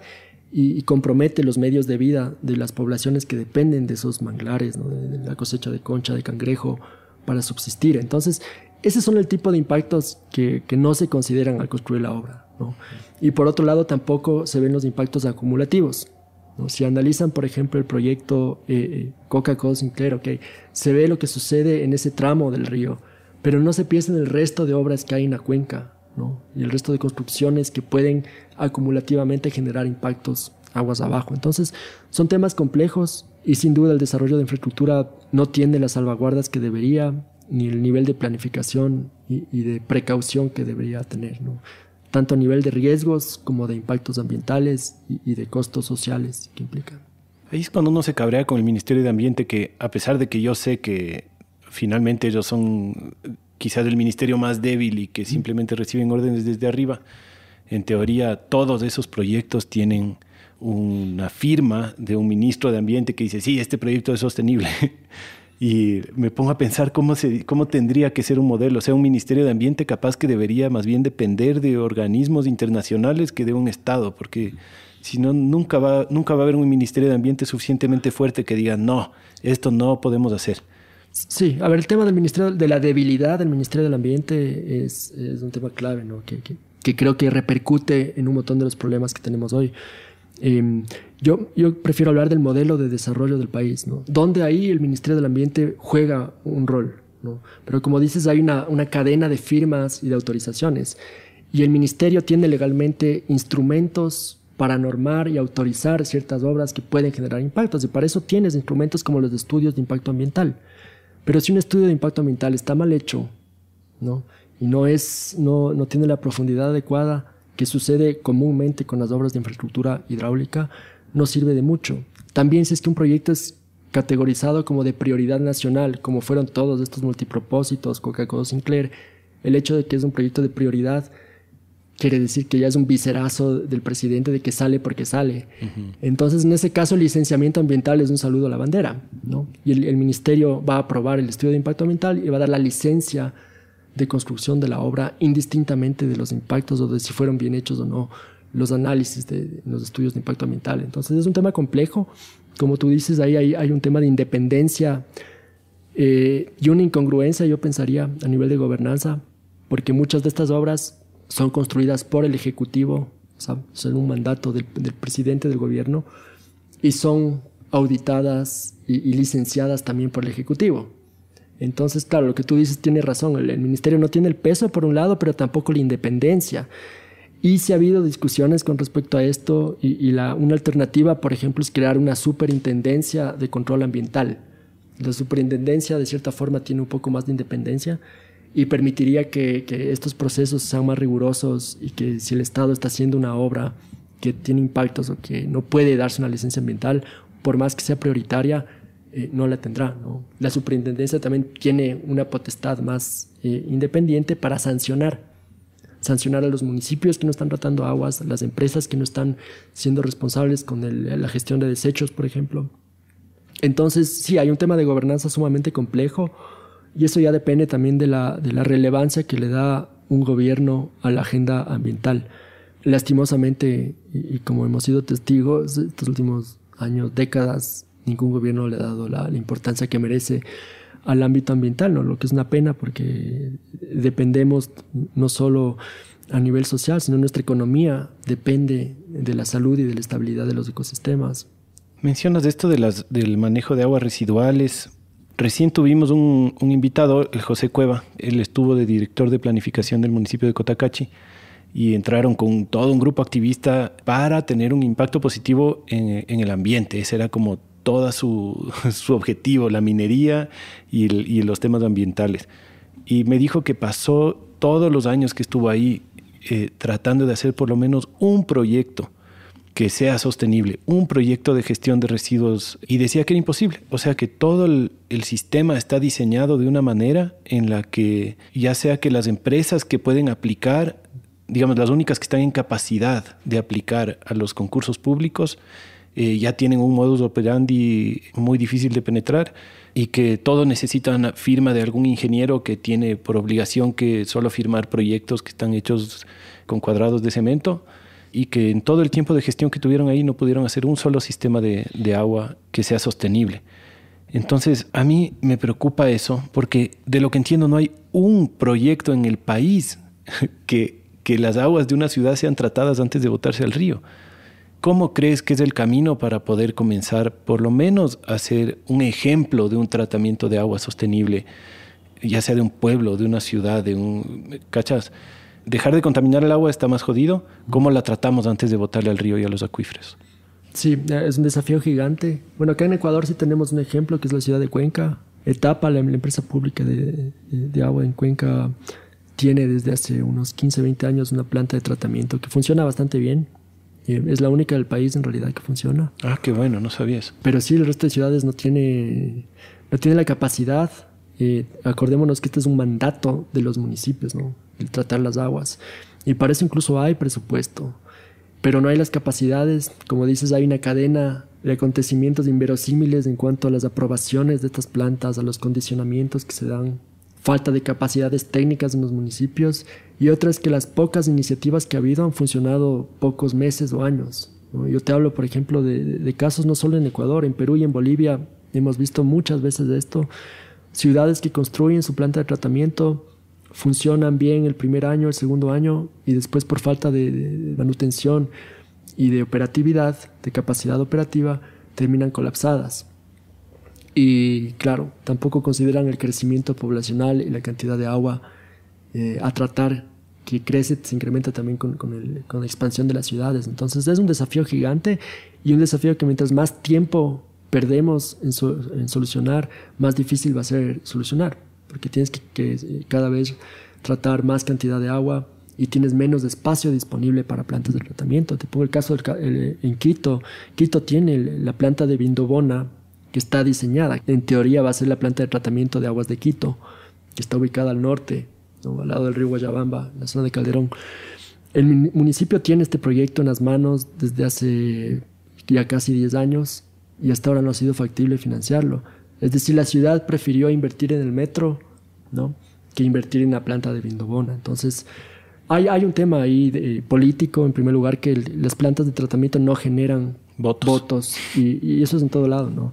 S2: y, compromete los medios de vida de las poblaciones que dependen de esos manglares, de, la cosecha de concha, de cangrejo, para subsistir. Entonces, ese son el tipo de impactos que, no se consideran al construir la obra. Y por otro lado, tampoco se ven los impactos acumulativos. Si analizan, por ejemplo, el proyecto eh, eh, Coca-Cola Sinclair, okay, se ve lo que sucede en ese tramo del río, pero no se piensa en el resto de obras que hay en la cuenca ¿no? y el resto de construcciones que pueden acumulativamente generar impactos aguas abajo. Entonces, son temas complejos y sin duda el desarrollo de infraestructura no tiene las salvaguardas que debería, ni el nivel de planificación y, y de precaución que debería tener. ¿no? tanto a nivel de riesgos como de impactos ambientales y, de costos sociales que implican.
S1: Ahí es cuando uno se cabrea con el Ministerio de Ambiente, que a pesar de que yo sé que finalmente ellos son quizás el ministerio más débil y que simplemente reciben órdenes desde arriba, en teoría todos esos proyectos tienen una firma de un ministro de Ambiente que dice, sí, este proyecto es sostenible. *laughs* y me pongo a pensar cómo, cómo tendría que ser un modelo, o sea, un Ministerio de Ambiente capaz que debería más bien depender de organismos internacionales que de un Estado, porque si no, nunca va, nunca va a haber un Ministerio de Ambiente suficientemente fuerte que diga, no, esto no podemos hacer.
S2: Sí, a ver, el tema del Ministerio, de la debilidad del Ministerio del Ambiente es, un tema clave, ¿no? Que creo que repercute en un montón de los problemas que tenemos hoy. Em, yo, yo prefiero hablar del modelo de desarrollo del país, ¿no? Donde ahí el Ministerio del Ambiente juega un rol, ¿no? Pero como dices, hay una, una cadena de firmas y de autorizaciones. Y el Ministerio tiene legalmente instrumentos para normar y autorizar ciertas obras que pueden generar impactos. Y para eso tienes instrumentos como los de estudios de impacto ambiental. Pero si un estudio de impacto ambiental está mal hecho, ¿no? Y no, es, no, no tiene la profundidad adecuada, que sucede comúnmente con las obras de infraestructura hidráulica, no sirve de mucho. También si es que un proyecto es categorizado como de prioridad nacional, como fueron todos estos multipropósitos, Coca-Cola Sinclair, el hecho de que es un proyecto de prioridad quiere decir que ya es un viserazo del presidente de que sale porque sale. Entonces, en ese caso, el licenciamiento ambiental es un saludo a la bandera, ¿no? Y el, el, ministerio va a aprobar el estudio de impacto ambiental y va a dar la licencia de construcción de la obra indistintamente de los impactos o de si fueron bien hechos o no los análisis de los estudios de impacto ambiental. Entonces es un tema complejo. Como tú dices, ahí hay, un tema de independencia eh, y una incongruencia, yo pensaría, a nivel de gobernanza, porque muchas de estas obras son construidas por el Ejecutivo, son un mandato del, presidente del gobierno, y son auditadas y licenciadas también por el Ejecutivo. Entonces, claro, lo que tú dices tiene razón. El, ministerio no tiene el peso por un lado, pero tampoco la independencia. Y si ha habido discusiones con respecto a esto y, la, una alternativa, por ejemplo, es crear una superintendencia de control ambiental. La superintendencia, de cierta forma, tiene un poco más de independencia y permitiría que estos procesos sean más rigurosos y que si el Estado está haciendo una obra que tiene impactos o que no puede darse una licencia ambiental, por más que sea prioritaria, eh, no la tendrá. La superintendencia también tiene una potestad más eh, independiente para sancionar. sancionar a los municipios que no están tratando aguas, a las empresas que no están siendo responsables con la gestión de desechos, por ejemplo. Entonces, sí, hay un tema de gobernanza sumamente complejo y eso ya depende también de la, de la relevancia que le da un gobierno a la agenda ambiental. Lastimosamente, y, como hemos sido testigos estos últimos años, décadas, ningún gobierno le ha dado la, importancia que merece al ámbito ambiental, ¿no? lo que es una pena porque dependemos no solo a nivel social, sino nuestra economía depende de la salud y de la estabilidad de los ecosistemas.
S1: Mencionas esto del manejo de aguas residuales. Recién tuvimos un, un, invitado, el José Cueva. Él estuvo de director de planificación del municipio de Cotacachi y entraron con todo un grupo activista para tener un impacto positivo en, en el ambiente. Ese era como todo su, *laughs* su objetivo, la minería y, los temas ambientales. Y me dijo que pasó todos los años que estuvo ahí eh, tratando de hacer por lo menos un proyecto que sea sostenible, un proyecto de gestión de residuos y decía que era imposible. O sea que todo el, sistema está diseñado de una manera en la que ya sea que las empresas que pueden aplicar, digamos las únicas que están en capacidad de aplicar a los concursos públicos, eh, ya tienen un modus operandi muy difícil de penetrar y que todo necesita una firma de algún ingeniero que tiene por obligación que solo firmar proyectos que están hechos con cuadrados de cemento y que en todo el tiempo de gestión que tuvieron ahí no pudieron hacer un solo sistema de, agua que sea sostenible. Entonces, a mí me preocupa eso, porque de lo que entiendo no hay un proyecto en el país *laughs* que, que las aguas de una ciudad sean tratadas antes de botarse al río. ¿Cómo crees que es el camino para poder comenzar por lo menos a ser un ejemplo de un tratamiento de agua sostenible, ya sea de un pueblo, de una ciudad, de un... ¿Cachas? dejar de contaminar el agua está más jodido. ¿Cómo la tratamos antes de botarle al río y a los acuíferos?
S2: Sí, es un desafío gigante. Bueno, acá en Ecuador sí tenemos un ejemplo que es la ciudad de Cuenca. Etapa, la, empresa pública de, agua en Cuenca, tiene desde hace unos 15, 20 años una planta de tratamiento que funciona bastante bien. Eh, es la única del país en realidad que funciona.
S1: Ah, qué bueno, no sabías.
S2: Pero sí, el resto de ciudades no tiene, no tiene la capacidad. Eh, acordémonos que este es un mandato de los municipios, ¿no? el tratar las aguas. Y para eso incluso hay presupuesto, pero no hay las capacidades, como dices, hay una cadena de acontecimientos inverosímiles en cuanto a las aprobaciones de estas plantas, a los condicionamientos que se dan, falta de capacidades técnicas en los municipios y otras que las pocas iniciativas que ha habido han funcionado pocos meses o años. Yo te hablo, por ejemplo, de, de, casos no solo en Ecuador, en Perú y en Bolivia hemos visto muchas veces esto, ciudades que construyen su planta de tratamiento funcionan bien el primer año, el segundo año, y después por falta de, manutención y de operatividad, de capacidad operativa, terminan colapsadas. Y claro, tampoco consideran el crecimiento poblacional y la cantidad de agua eh, a tratar que crece, se incrementa también con, la expansión de las ciudades. Entonces es un desafío gigante y un desafío que mientras más tiempo perdemos en, en solucionar, más difícil va a ser solucionar porque tienes que, eh, cada vez tratar más cantidad de agua y tienes menos espacio disponible para plantas de tratamiento. Te pongo el caso en Quito. Quito tiene la planta de Vindobona que está diseñada. En teoría va a ser la planta de tratamiento de aguas de Quito, que está ubicada al norte, al lado del río Guayabamba, en la zona de Calderón. El municipio tiene este proyecto en las manos desde hace ya casi 10 años y hasta ahora no ha sido factible financiarlo. Es decir, la ciudad prefirió invertir en el metro, ¿no? Que invertir en la planta de Vindobona. Entonces, hay, hay un tema ahí político, en primer lugar, que las plantas de tratamiento no generan votos, y, eso es en todo lado, ¿no?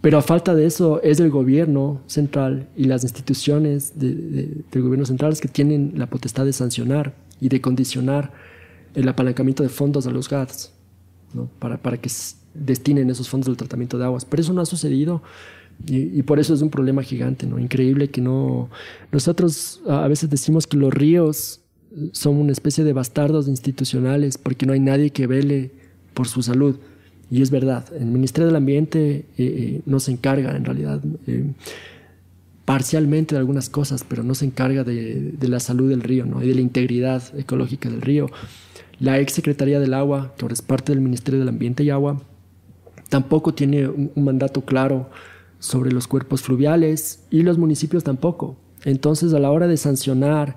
S2: Pero a falta de eso es el gobierno central y las instituciones del gobierno central que tienen la potestad de sancionar y de condicionar el apalancamiento de fondos a los GATS, ¿no? para, para que destinen esos fondos al tratamiento de aguas. Pero eso no ha sucedido. Y, por eso es un problema gigante, ¿no? Increíble que no... Nosotros a veces decimos que los ríos son una especie de bastardos institucionales porque no hay nadie que vele por su salud. Y es verdad, el Ministerio del Ambiente eh, eh, no se encarga en realidad eh, parcialmente de algunas cosas, pero no se encarga de, la salud del río ¿no? y de la integridad ecológica del río. La ex Secretaría del Agua, que ahora es parte del Ministerio del Ambiente y Agua, tampoco tiene un mandato claro sobre los cuerpos fluviales y los municipios tampoco. Entonces, a la hora de sancionar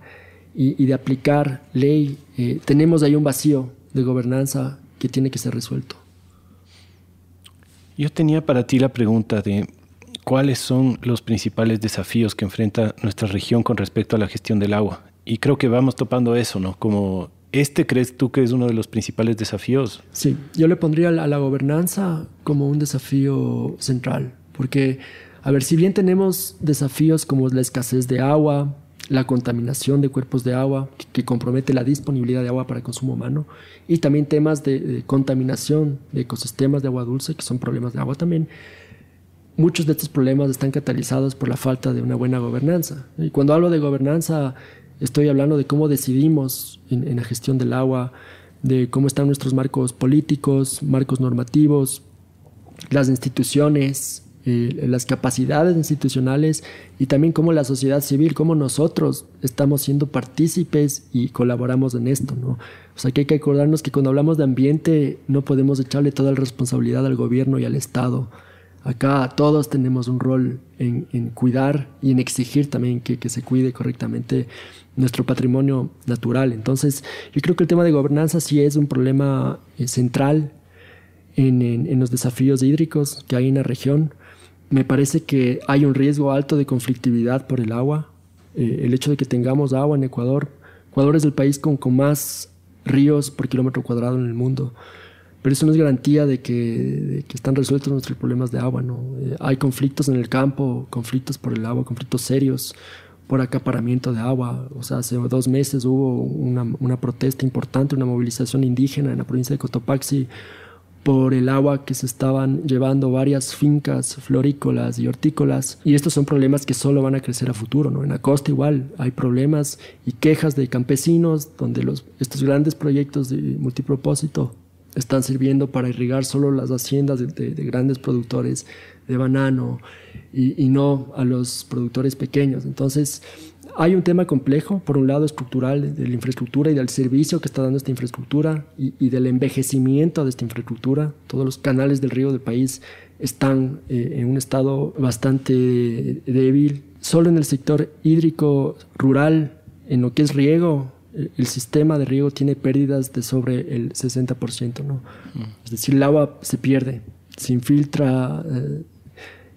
S2: y, de aplicar ley, tenemos ahí un vacío de gobernanza que tiene que ser resuelto.
S1: Yo tenía para ti la pregunta de cuáles son los principales desafíos que enfrenta nuestra región con respecto a la gestión del agua. Y creo que vamos topando eso, ¿no? Como ¿Este crees tú que es uno de los principales desafíos?
S2: Sí, yo le pondría a la gobernanza como un desafío central, porque, a ver, si bien tenemos desafíos como la escasez de agua, la contaminación de cuerpos de agua, que, compromete la disponibilidad de agua para el consumo humano, y también temas de, contaminación de ecosistemas de agua dulce, que son problemas de agua también, muchos de estos problemas están catalizados por la falta de una buena gobernanza. Y cuando hablo de gobernanza, Estoy hablando de cómo decidimos en, la gestión del agua, de cómo están nuestros marcos políticos, marcos normativos, las instituciones, eh, las capacidades institucionales y también cómo la sociedad civil, cómo nosotros estamos siendo partícipes y colaboramos en esto, ¿no? O sea que hay que acordarnos que cuando hablamos de ambiente no podemos echarle toda la responsabilidad al gobierno y al Estado. Acá todos tenemos un rol en, cuidar y en exigir también que, que se cuide correctamente nuestro patrimonio natural. Entonces, yo creo que el tema de gobernanza sí es un problema eh, central en, los desafíos hídricos que hay en la región. Me parece que hay un riesgo alto de conflictividad por el agua. Eh, el hecho de que tengamos agua en Ecuador. Ecuador es el país con, con más ríos por kilómetro cuadrado en el mundo. Pero eso no es garantía de que, están resueltos nuestros problemas de agua. ¿no? Eh, hay conflictos en el campo, conflictos por el agua, conflictos serios por acaparamiento de agua. O sea, hace dos meses hubo una, una, protesta importante, una movilización indígena en la provincia de Cotopaxi por el agua que se estaban llevando varias fincas florícolas y hortícolas. Y estos son problemas que solo van a crecer a futuro. ¿no? En la costa igual hay problemas y quejas de campesinos donde los, estos grandes proyectos de multipropósito están sirviendo para irrigar solo las haciendas de, grandes productores de banano y, no a los productores pequeños. Entonces, hay un tema complejo, por un lado estructural, de la infraestructura y del servicio que está dando esta infraestructura y, del envejecimiento de esta infraestructura. Todos los canales del río del país están eh, en un estado bastante débil. Solo en el sector hídrico rural, en lo que es riego, el sistema de riego tiene pérdidas de sobre el 60%, ¿no? Es decir, el agua se pierde, se infiltra eh,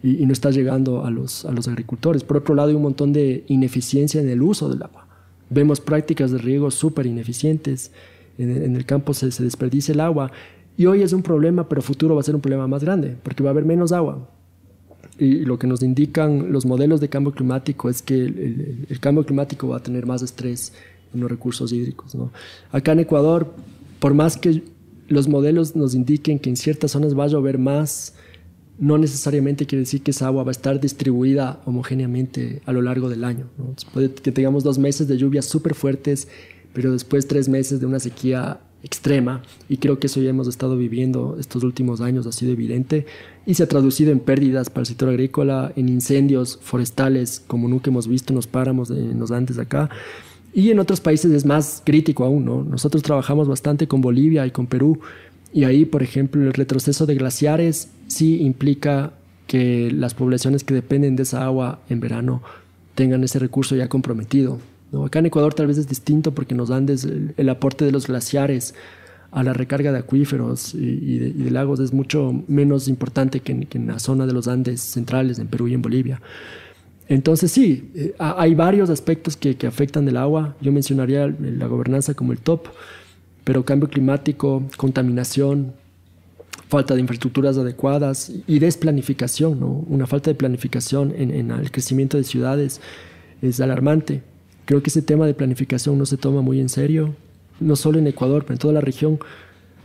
S2: y, no está llegando a los, a los agricultores. Por otro lado, hay un montón de ineficiencia en el uso del agua. Vemos prácticas de riego súper ineficientes, en, el campo se, se desperdicia el agua y hoy es un problema, pero futuro va a ser un problema más grande, porque va a haber menos agua, y lo que nos indican los modelos de cambio climático es que el, el, cambio climático va a tener más estrés en los recursos hídricos. ¿no? Acá en Ecuador, por más que los modelos nos indiquen que en ciertas zonas va a llover más, no necesariamente quiere decir que esa agua va a estar distribuida homogéneamente a lo largo del año. Puede que tengamos dos meses de lluvias súper fuertes, pero después tres meses de una sequía extrema y creo que eso ya hemos estado viviendo estos últimos años, ha sido evidente y se ha traducido en pérdidas para el sector agrícola, en incendios forestales como nunca hemos visto en los páramos, en los Andes acá y en otros países es más crítico aún, ¿no? Nosotros trabajamos bastante con Bolivia y con Perú. Y ahí, por ejemplo, el retroceso de glaciares sí implica que las poblaciones que dependen de esa agua en verano tengan ese recurso ya comprometido. ¿no? Acá en Ecuador tal vez es distinto porque nos dan el, el aporte de los glaciares a la recarga de acuíferos y, de, lagos es mucho menos importante que que en la zona de los Andes centrales, en Perú y en Bolivia. Entonces sí, eh, hay varios aspectos que, afectan el agua. Yo mencionaría la gobernanza como el top, pero cambio climático, contaminación, falta de infraestructuras adecuadas y desplanificación, ¿no? una falta de planificación en, el crecimiento de ciudades es alarmante. Creo que ese tema de planificación no se toma muy en serio, no solo en Ecuador, pero en toda la región.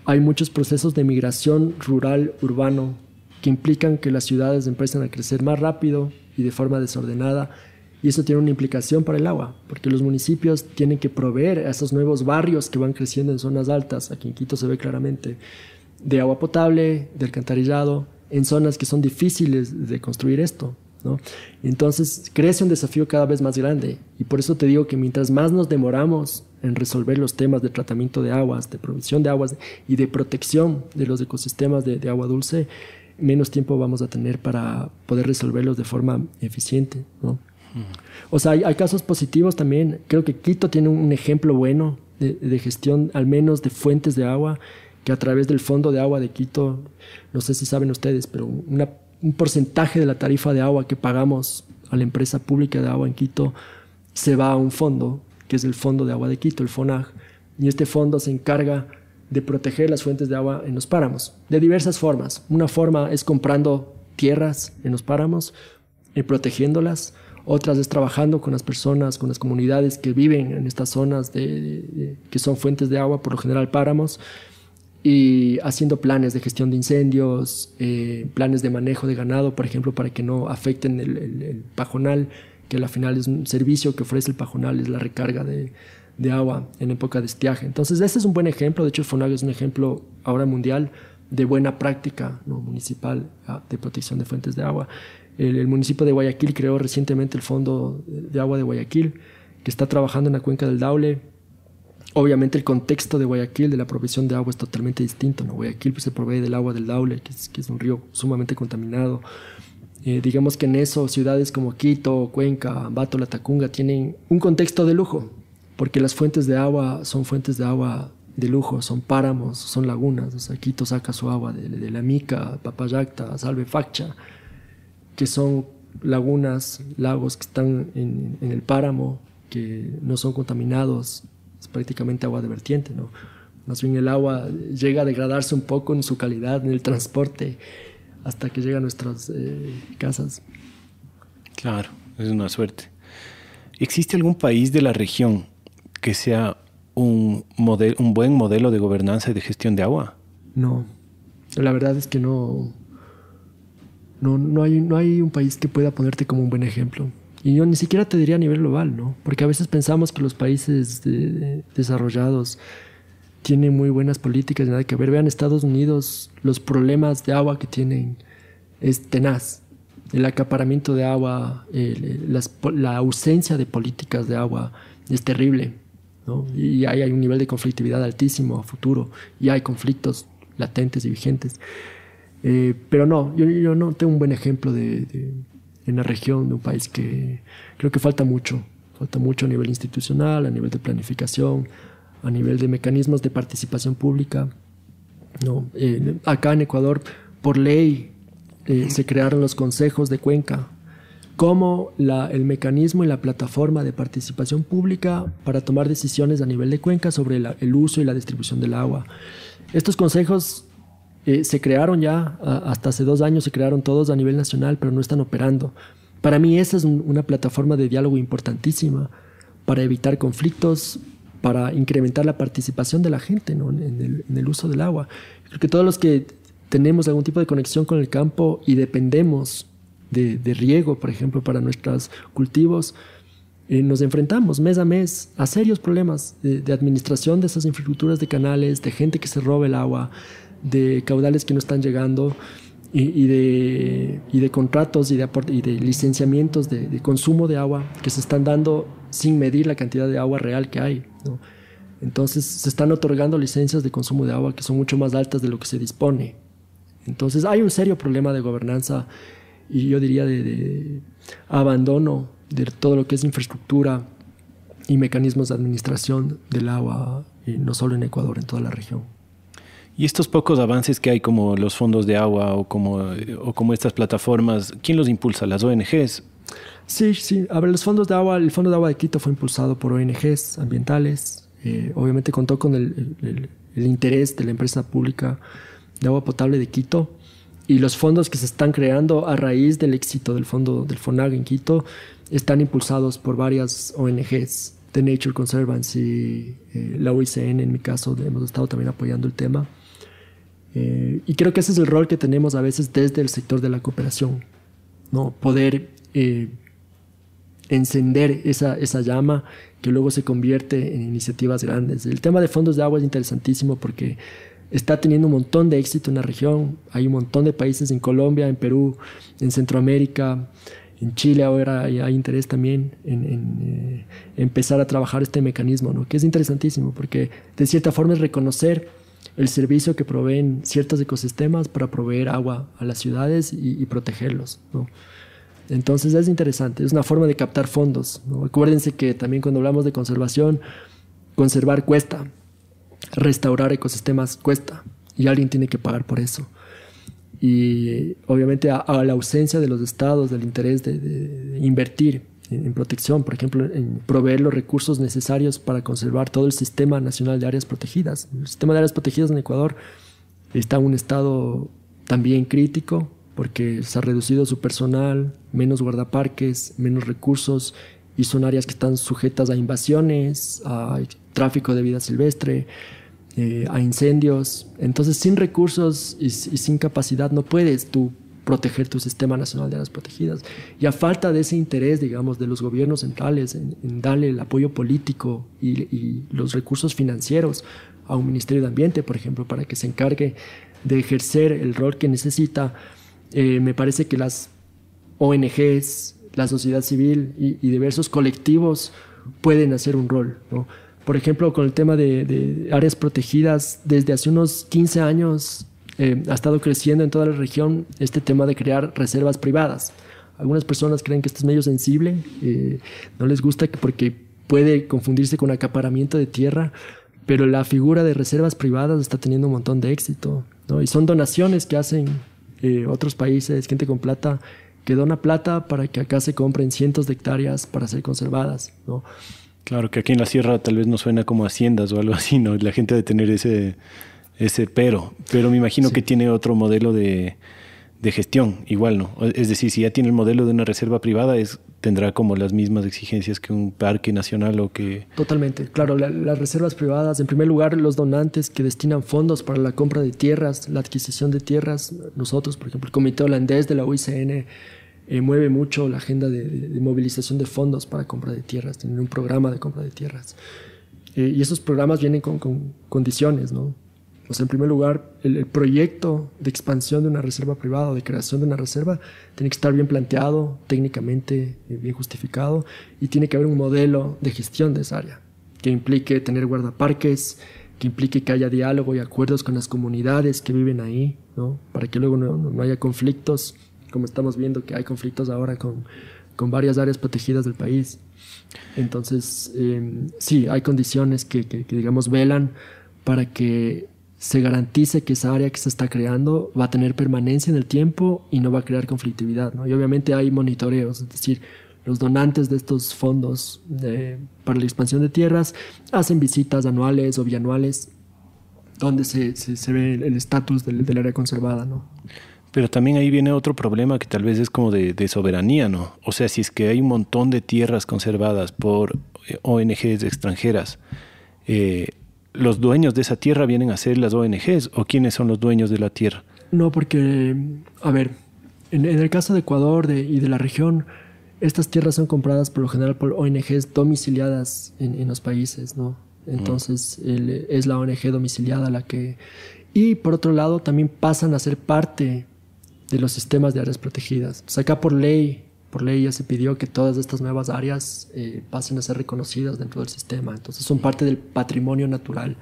S2: Hay muchos procesos de migración rural, urbano, que implican que las ciudades empiezan a crecer más rápido, y de forma desordenada. Y eso tiene una implicación para el agua, porque los municipios tienen que proveer a esos nuevos barrios que van creciendo en zonas altas, aquí en Quito se ve claramente, de agua potable, de alcantarillado, en zonas que son difíciles de construir esto. Entonces crece un desafío cada vez más grande y por eso te digo que mientras más nos demoramos en resolver los temas de tratamiento de aguas, de provisión de aguas y de protección de los ecosistemas de, agua dulce, menos tiempo vamos a tener para poder resolverlos de forma eficiente. O sea, hay, casos positivos también. Creo que Quito tiene un ejemplo bueno de, gestión, al menos de fuentes de agua, que a través del Fondo de Agua de Quito, no sé si saben ustedes, pero un porcentaje de la tarifa de agua que pagamos a la empresa pública de agua en Quito se va a un fondo, que es el Fondo de Agua de Quito, el FONAG, y este fondo se encarga de proteger las fuentes de agua en los páramos, de diversas formas. Una forma es comprando tierras en los páramos y protegiéndolas. Otras es trabajando con las personas, con las comunidades que viven en estas zonas de, que son fuentes de agua, por lo general páramos, y haciendo planes de gestión de incendios, eh, planes de manejo de ganado, por ejemplo, para que no afecten el, el pajonal, que al final es un servicio que ofrece el pajonal, es la recarga de, de agua en época de estiaje. Entonces, ese es un buen ejemplo. De hecho, el FONAG es un ejemplo ahora mundial de buena práctica ¿no? municipal ah, de protección de fuentes de agua. El, municipio de Guayaquil creó recientemente el Fondo de Agua de Guayaquil, que está trabajando en la cuenca del Daule. Obviamente el contexto de Guayaquil, de la provisión de agua, es totalmente distinto. ¿no? Guayaquil pues, se provee del agua del Daule, que es, un río sumamente contaminado. Eh, digamos que en eso ciudades como Quito, Cuenca, Ambato, La Tacunga tienen un contexto de lujo, porque las fuentes de agua son fuentes de agua de lujo, son páramos, son lagunas. O sea, Quito saca su agua de, la Mica, Papayacta, Salve Facha, que son lagunas, lagos que están en, el páramo, que no son contaminados, es prácticamente agua de vertiente, ¿no? Más bien el agua llega a degradarse un poco en su calidad, en el transporte, hasta que llega a nuestras eh, casas.
S1: Claro, es una suerte. ¿Existe algún país de la región que sea un, modelo, un buen modelo de gobernanza y de gestión de agua?
S2: No, la verdad es que no, no, no, hay, no hay un país que pueda ponerte como un buen ejemplo. Y yo ni siquiera te diría a nivel global, ¿no? Porque a veces pensamos que los países desarrollados tienen muy buenas políticas, nada que ver. Vean Estados Unidos, los problemas de agua que tienen es tenaz. El acaparamiento de agua, la ausencia de políticas de agua es terrible. Y hay, hay, un nivel de conflictividad altísimo a futuro y hay conflictos latentes y vigentes. Eh, pero no, yo, yo, no tengo un buen ejemplo de, en la región de un país que creo que falta mucho. Falta mucho a nivel institucional, a nivel de planificación, a nivel de mecanismos de participación pública. ¿no? Eh, acá en Ecuador, por ley, eh, se crearon los consejos de cuenca como el mecanismo y la plataforma de participación pública para tomar decisiones a nivel de cuenca sobre el uso y la distribución del agua. Estos consejos eh, se crearon ya, hasta hace dos años se crearon todos a nivel nacional, pero no están operando. Para mí esa es una plataforma de diálogo importantísima para evitar conflictos, para incrementar la participación de la gente en, el, uso del agua. Creo que todos los que tenemos algún tipo de conexión con el campo y dependemos de, riego, por ejemplo, para nuestros cultivos, eh, nos enfrentamos mes a mes a serios problemas de, administración de esas infraestructuras de canales, de gente que se roba el agua, de caudales que no están llegando y, de, y de, contratos y de, y de licenciamientos de, consumo de agua que se están dando sin medir la cantidad de agua real que hay. Entonces se están otorgando licencias de consumo de agua que son mucho más altas de lo que se dispone. Entonces hay un serio problema de gobernanza y yo diría de, abandono de todo lo que es infraestructura y mecanismos de administración del agua, y no solo en Ecuador, en toda la región.
S1: Y estos pocos avances que hay como los fondos de agua o como, o como estas plataformas, ¿quién los impulsa? ¿Las ONGs?
S2: Sí, sí. A ver, los fondos de agua, el Fondo de Agua de Quito fue impulsado por ONGs ambientales. Eh, obviamente contó con el, el, interés de la empresa pública de agua potable de Quito y los fondos que se están creando a raíz del éxito del fondo del FONAG en Quito están impulsados por varias ONGs, The Nature Conservancy, eh, la OICN en mi caso, hemos estado también apoyando el tema. Eh, y creo que ese es el rol que tenemos a veces desde el sector de la cooperación, ¿no? poder eh, encender esa, esa llama que luego se convierte en iniciativas grandes. El tema de fondos de agua es interesantísimo porque está teniendo un montón de éxito en la región. Hay un montón de países en Colombia, en Perú, en Centroamérica, en Chile ahora hay, interés también en, eh, empezar a trabajar este mecanismo, ¿no? que es interesantísimo porque de cierta forma es reconocer el servicio que proveen ciertos ecosistemas para proveer agua a las ciudades y, protegerlos. ¿no? Entonces es interesante, es una forma de captar fondos. Acuérdense que también cuando hablamos de conservación, conservar cuesta, restaurar ecosistemas cuesta y alguien tiene que pagar por eso. Y obviamente a, la ausencia de los estados del interés de, invertir en, protección, por ejemplo, en proveer los recursos necesarios para conservar todo el sistema nacional de áreas protegidas. El sistema de áreas protegidas en Ecuador está en un estado también crítico porque se ha reducido su personal, menos guardaparques, menos recursos y son áreas que están sujetas a invasiones, a tráfico de vida silvestre, eh, a incendios. Entonces, sin recursos y, sin capacidad no puedes tú proteger tu sistema nacional de áreas protegidas. Y a falta de ese interés, digamos, de los gobiernos centrales en, darle el apoyo político y, los recursos financieros a un Ministerio de Ambiente, por ejemplo, para que se encargue de ejercer el rol que necesita, eh, me parece que las ONGs, la sociedad civil y, diversos colectivos pueden hacer un rol. Por ejemplo, con el tema de, áreas protegidas, desde hace unos 15 años eh, ha estado creciendo en toda la región este tema de crear reservas privadas. Algunas personas creen que esto es medio sensible, eh, no les gusta porque puede confundirse con acaparamiento de tierra, pero la figura de reservas privadas está teniendo un montón de éxito. Y son donaciones que hacen eh, otros países, gente con plata, que dona plata para que acá se compren cientos de hectáreas para ser conservadas. ¿no?
S1: Claro, que aquí en la sierra tal vez no suena como haciendas o algo así, ¿no? La gente debe tener ese, ese pero, pero me imagino que tiene otro modelo de, de gestión, igual, ¿no? Es decir, si ya tiene el modelo de una reserva privada, es, tendrá como las mismas exigencias que un parque nacional o que...
S2: Totalmente, claro, las reservas privadas, en primer lugar, los donantes que destinan fondos para la compra de tierras, la adquisición de tierras, nosotros, por ejemplo, el Comité Holandés de la UICN eh, mueve mucho la agenda de, movilización de fondos para compra de tierras, tienen un programa de compra de tierras. Eh, y esos programas vienen con, con condiciones, ¿no? Sea, en primer lugar, el, proyecto de expansión de una reserva privada o de creación de una reserva tiene que estar bien planteado, técnicamente eh, bien justificado, y tiene que haber un modelo de gestión de esa área, que implique tener guardaparques, que implique que haya diálogo y acuerdos con las comunidades que viven ahí, ¿no? para que luego no, haya conflictos, como estamos viendo que hay conflictos ahora con, con varias áreas protegidas del país. Entonces, em, sí, hay condiciones que, que, digamos, velan para que se garantice que esa área que se está creando va a tener permanencia en el tiempo y no va a crear conflictividad. ¿no? Y obviamente hay monitoreos, es decir, los donantes de estos fondos para la expansión de tierras hacen visitas anuales o bianuales donde se, se, ve el estatus del, área conservada. ¿no?
S1: Pero también ahí viene otro problema que tal vez es como de, de, soberanía, ¿no? O sea, si es que hay un montón de tierras conservadas por eh, ONGs extranjeras, eh, los dueños de esa tierra vienen a ser las ONGs o quiénes son los dueños de la tierra?
S2: No, porque, a ver, en, el caso de Ecuador y de la región, estas tierras son compradas por lo general por ONGs domiciliadas en, los países, ¿no? Entonces es la ONG domiciliada la que... Y por otro lado también pasan a ser parte de los sistemas de áreas protegidas. O sea, acá por ley por ley ya se pidió que todas estas nuevas áreas eh, pasen a ser reconocidas dentro del sistema. Entonces son parte del patrimonio natural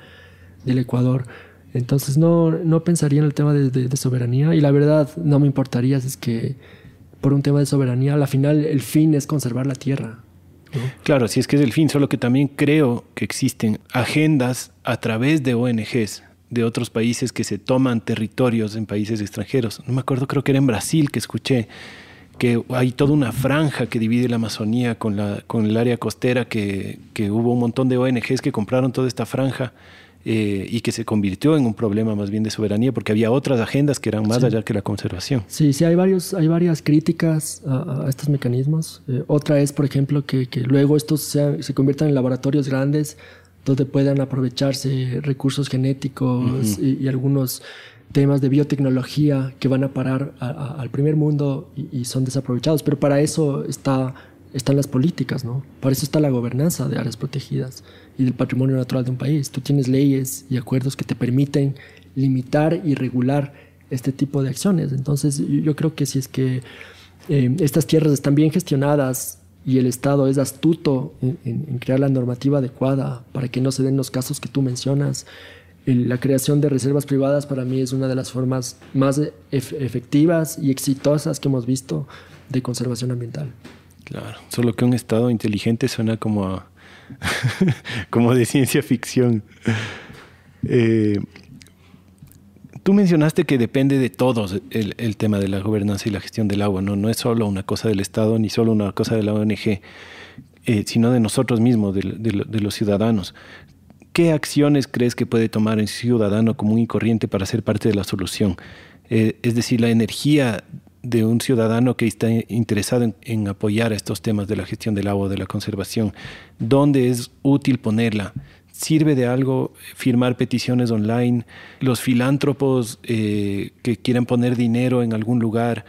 S2: del Ecuador. Entonces no, no pensaría en el tema de, soberanía y la verdad no me importaría si es que por un tema de soberanía, al final el fin es conservar la tierra.
S1: Claro, si es que es el fin, solo que también creo que existen agendas a través de ONGs de otros países que se toman territorios en países extranjeros. No me acuerdo, creo que era en Brasil que escuché que hay toda una franja que divide la Amazonía con, la, con el área costera, que, que hubo un montón de ONGs que compraron toda esta franja eh, y que se convirtió en un problema más bien de soberanía, porque había otras agendas que eran más allá que la conservación.
S2: Sí, sí, hay, varios, hay varias críticas a, estos mecanismos. Eh, otra es, por ejemplo, que, que luego estos se, se, conviertan en laboratorios grandes donde puedan aprovecharse recursos genéticos y, y algunos temas de biotecnología que van a parar al primer mundo y, son desaprovechados. Pero para eso está, están las políticas, ¿no? Para eso está la gobernanza de áreas protegidas y del patrimonio natural de un país. Tú tienes leyes y acuerdos que te permiten limitar y regular este tipo de acciones. Entonces yo creo que si es que eh, estas tierras están bien gestionadas y el Estado es astuto en crear la normativa adecuada para que no se den los casos que tú mencionas, la creación de reservas privadas para mí es una de las formas más efectivas y exitosas que hemos visto de conservación ambiental.
S1: Claro, solo que un Estado inteligente suena como, *laughs* como de ciencia ficción. Eh, tú mencionaste que depende de todos el, tema de la gobernanza y la gestión del agua, ¿no? No es solo una cosa del Estado ni solo una cosa de la ONG, eh, sino de nosotros mismos, de, los ciudadanos. ¿Qué acciones crees que puede tomar un ciudadano común y corriente para ser parte de la solución? Eh, es decir, la energía de un ciudadano que está interesado en, apoyar estos temas de la gestión del agua, de la conservación, ¿dónde es útil ponerla? ¿Sirve de algo firmar peticiones online? ¿Los filántropos eh, que quieran poner dinero en algún lugar?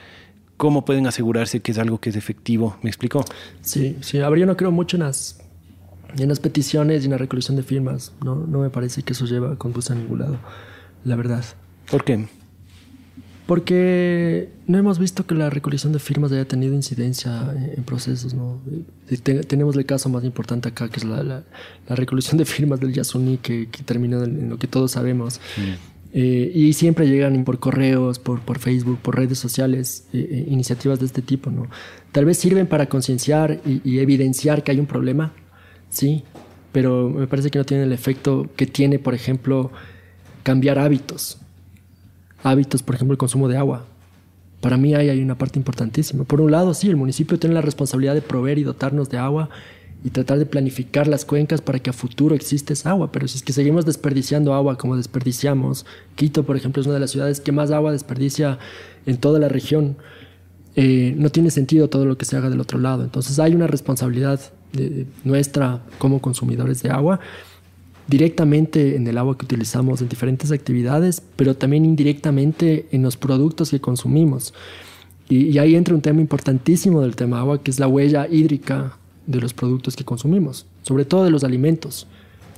S1: ¿Cómo pueden asegurarse que es algo que es efectivo? ¿Me explicó?
S2: Sí, sí. A ver, yo no creo mucho en las, en las peticiones y en la recolección de firmas. No, no me parece que eso lleva, conduce a ningún lado, la verdad.
S1: ¿Por qué?
S2: Porque no hemos visto que la recolección de firmas haya tenido incidencia en, procesos. ¿no? tenemos el caso más importante acá, que es la, la, recolección de firmas del Yasuni, que, que terminó en, lo que todos sabemos. Eh, y siempre llegan por correos, por, por Facebook, por redes sociales, eh, eh, iniciativas de este tipo. ¿no? Tal vez sirven para concienciar y, y, evidenciar que hay un problema, sí, pero me parece que no tienen el efecto que tiene, por ejemplo, cambiar hábitos hábitos, por ejemplo, el consumo de agua. Para mí ahí hay una parte importantísima. Por un lado, sí, el municipio tiene la responsabilidad de proveer y dotarnos de agua y tratar de planificar las cuencas para que a futuro exista esa agua. Pero si es que seguimos desperdiciando agua como desperdiciamos, Quito, por ejemplo, es una de las ciudades que más agua desperdicia en toda la región, eh, no tiene sentido todo lo que se haga del otro lado. Entonces hay una responsabilidad nuestra como consumidores de agua directamente en el agua que utilizamos en diferentes actividades, pero también indirectamente en los productos que consumimos. Y, ahí entra un tema importantísimo del tema agua, que es la huella hídrica de los productos que consumimos, sobre todo de los alimentos.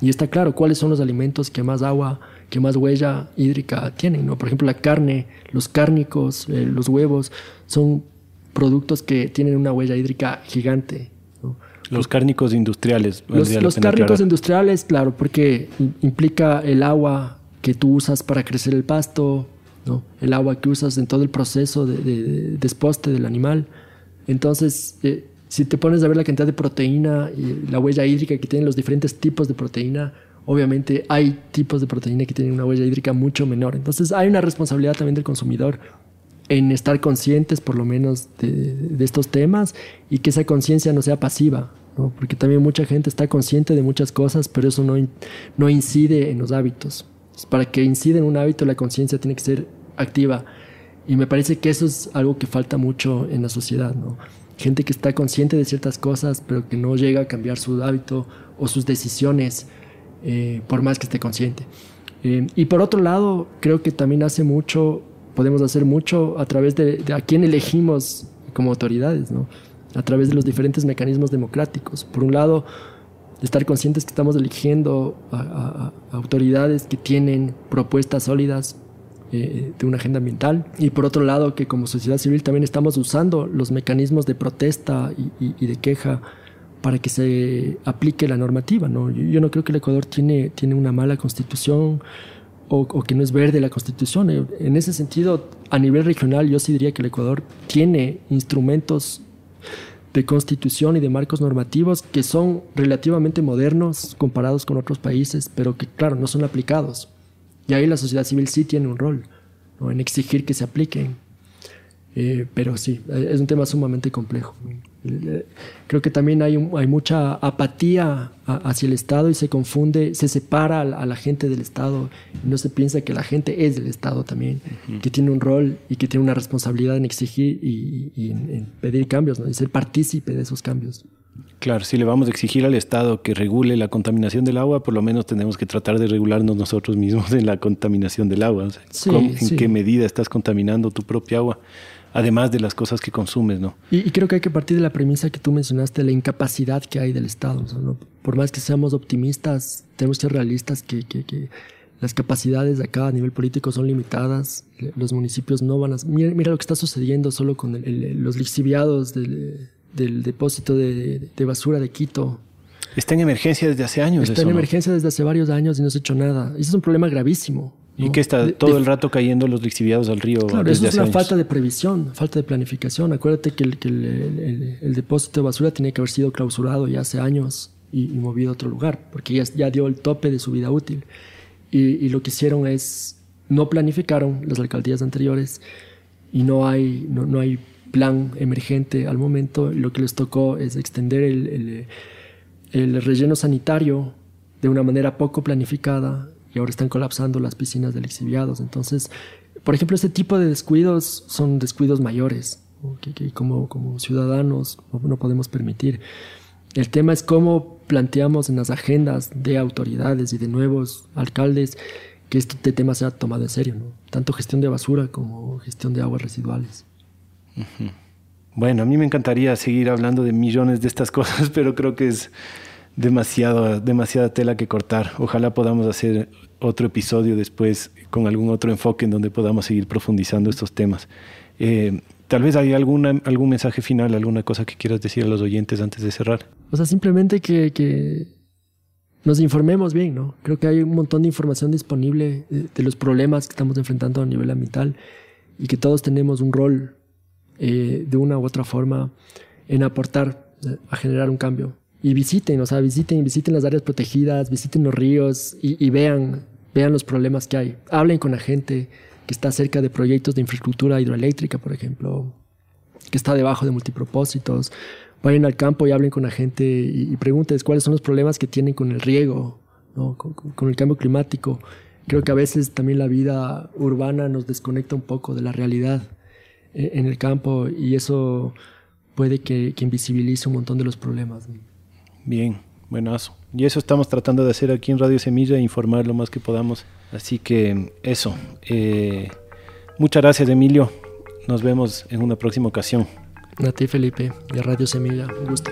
S2: Y está claro cuáles son los alimentos que más agua, que más huella hídrica tienen. Por ejemplo, la carne, los cárnicos, eh, los huevos, son productos que tienen una huella hídrica gigante.
S1: Los cárnicos industriales.
S2: Los, cárnicos industriales, claro, porque implica el agua que tú usas para crecer el pasto, ¿no? el agua que usas en todo el proceso de, desposte del animal. Entonces, eh, si te pones a ver la cantidad de proteína y la huella hídrica que tienen los diferentes tipos de proteína, obviamente hay tipos de proteína que tienen una huella hídrica mucho menor. Entonces, hay una responsabilidad también del consumidor en estar conscientes por lo menos de estos temas y que esa conciencia no sea pasiva, porque también mucha gente está consciente de muchas cosas, pero eso no, no incide en los hábitos. Para que incida en un hábito, la conciencia tiene que ser activa. Y me parece que eso es algo que falta mucho en la sociedad. ¿no? Gente que está consciente de ciertas cosas, pero que no llega a cambiar su hábito o sus decisiones, eh, por más que esté consciente. Eh, y por otro lado, creo que también hace mucho, podemos hacer mucho a través de, de a quién elegimos como autoridades. ¿no? A través de los diferentes mecanismos democráticos. Por un lado, estar conscientes que estamos eligiendo a, autoridades que tienen propuestas sólidas eh, de una agenda ambiental y por otro lado que como sociedad civil también estamos usando los mecanismos de protesta y, de queja para que se aplique la normativa. ¿no? Yo, no creo que el Ecuador tiene, tiene una mala constitución o, o, que no es verde la constitución. En ese sentido, a nivel regional, yo sí diría que el Ecuador tiene instrumentos de constitución y de marcos normativos que son relativamente modernos comparados con otros países, pero que, claro, no son aplicados. Y ahí la sociedad civil sí tiene un rol en exigir que se apliquen. Eh, pero sí, es un tema sumamente complejo. Creo que también hay, hay mucha apatía hacia el Estado y se confunde, se separa a la, gente del Estado y no se piensa que la gente es del Estado también, que tiene un rol y que tiene una responsabilidad en exigir y, en, pedir cambios, ¿no? y ser partícipe de esos cambios.
S1: Claro, si le vamos a exigir al Estado que regule la contaminación del agua, por lo menos tenemos que tratar de regularnos nosotros mismos en la contaminación del agua. ¿En qué medida estás contaminando tu propia agua? Además de las cosas que consumes, ¿no?
S2: Y, creo que hay que partir de la premisa que tú mencionaste, la incapacidad que hay del Estado. Por más que seamos optimistas, tenemos que ser realistas que, que, las capacidades de acá a nivel político son limitadas. Los municipios no van a... Mira, lo que está sucediendo solo con los lixiviados del, del depósito de, de, basura de Quito.
S1: Está en emergencia desde hace años.
S2: Está en emergencia desde hace varios años y no se ha hecho nada. Y ese es un problema gravísimo.
S1: Y que está todo el rato cayendo los lixiviados al río.
S2: Claro, eso es una falta de previsión, falta de planificación. Acuérdate que, el, depósito de basura tiene que haber sido clausurado ya hace años y, movido a otro lugar, porque ya, ya, dio el tope de su vida útil. Y, lo que hicieron es, no planificaron las alcaldías anteriores y no hay, no, no hay plan emergente al momento. Lo que les tocó es extender el, el relleno sanitario de una manera poco planificada y ahora están colapsando las piscinas de lixiviados. Entonces, por ejemplo, este tipo de descuidos son descuidos mayores que, como, como ciudadanos no, podemos permitir. El tema es cómo planteamos en las agendas de autoridades y de nuevos alcaldes que este tema sea tomado en serio, ¿no? tanto gestión de basura como gestión de aguas residuales.
S1: Bueno, a mí me encantaría seguir hablando de millones de estas *laughs* cosas, pero creo que es demasiado, demasiada tela que cortar. Ojalá podamos hacer otro episodio después con algún otro enfoque en donde podamos seguir profundizando estos temas. Eh, tal vez hay alguna, algún mensaje final, alguna cosa que quieras decir a los oyentes antes de cerrar.
S2: O sea, simplemente que, que nos informemos bien, ¿no? Creo que hay un montón de información disponible de, los problemas que estamos enfrentando a nivel ambiental y que todos tenemos un rol eh, de una u otra forma en aportar eh, a generar un cambio y visiten, o sea, visiten, visiten las áreas protegidas, visiten los ríos y, vean, vean los problemas que hay. Hablen con la gente que está cerca de proyectos de infraestructura hidroeléctrica, por ejemplo, que está debajo de multipropósitos. Vayan al campo y hablen con la gente y, pregunten cuáles son los problemas que tienen con el riego, ¿no? con, el cambio climático. Creo que a veces también la vida urbana nos desconecta un poco de la realidad eh, en el campo y eso puede que, que invisibilice un montón de los problemas.
S1: Bien, buenazo. Y eso estamos tratando de hacer aquí en Radio Semilla, informar lo más que podamos. Así que eso. Eh, muchas gracias, Emilio. Nos vemos en una próxima ocasión.
S2: A Felipe, de Radio Semilla. Un gusto.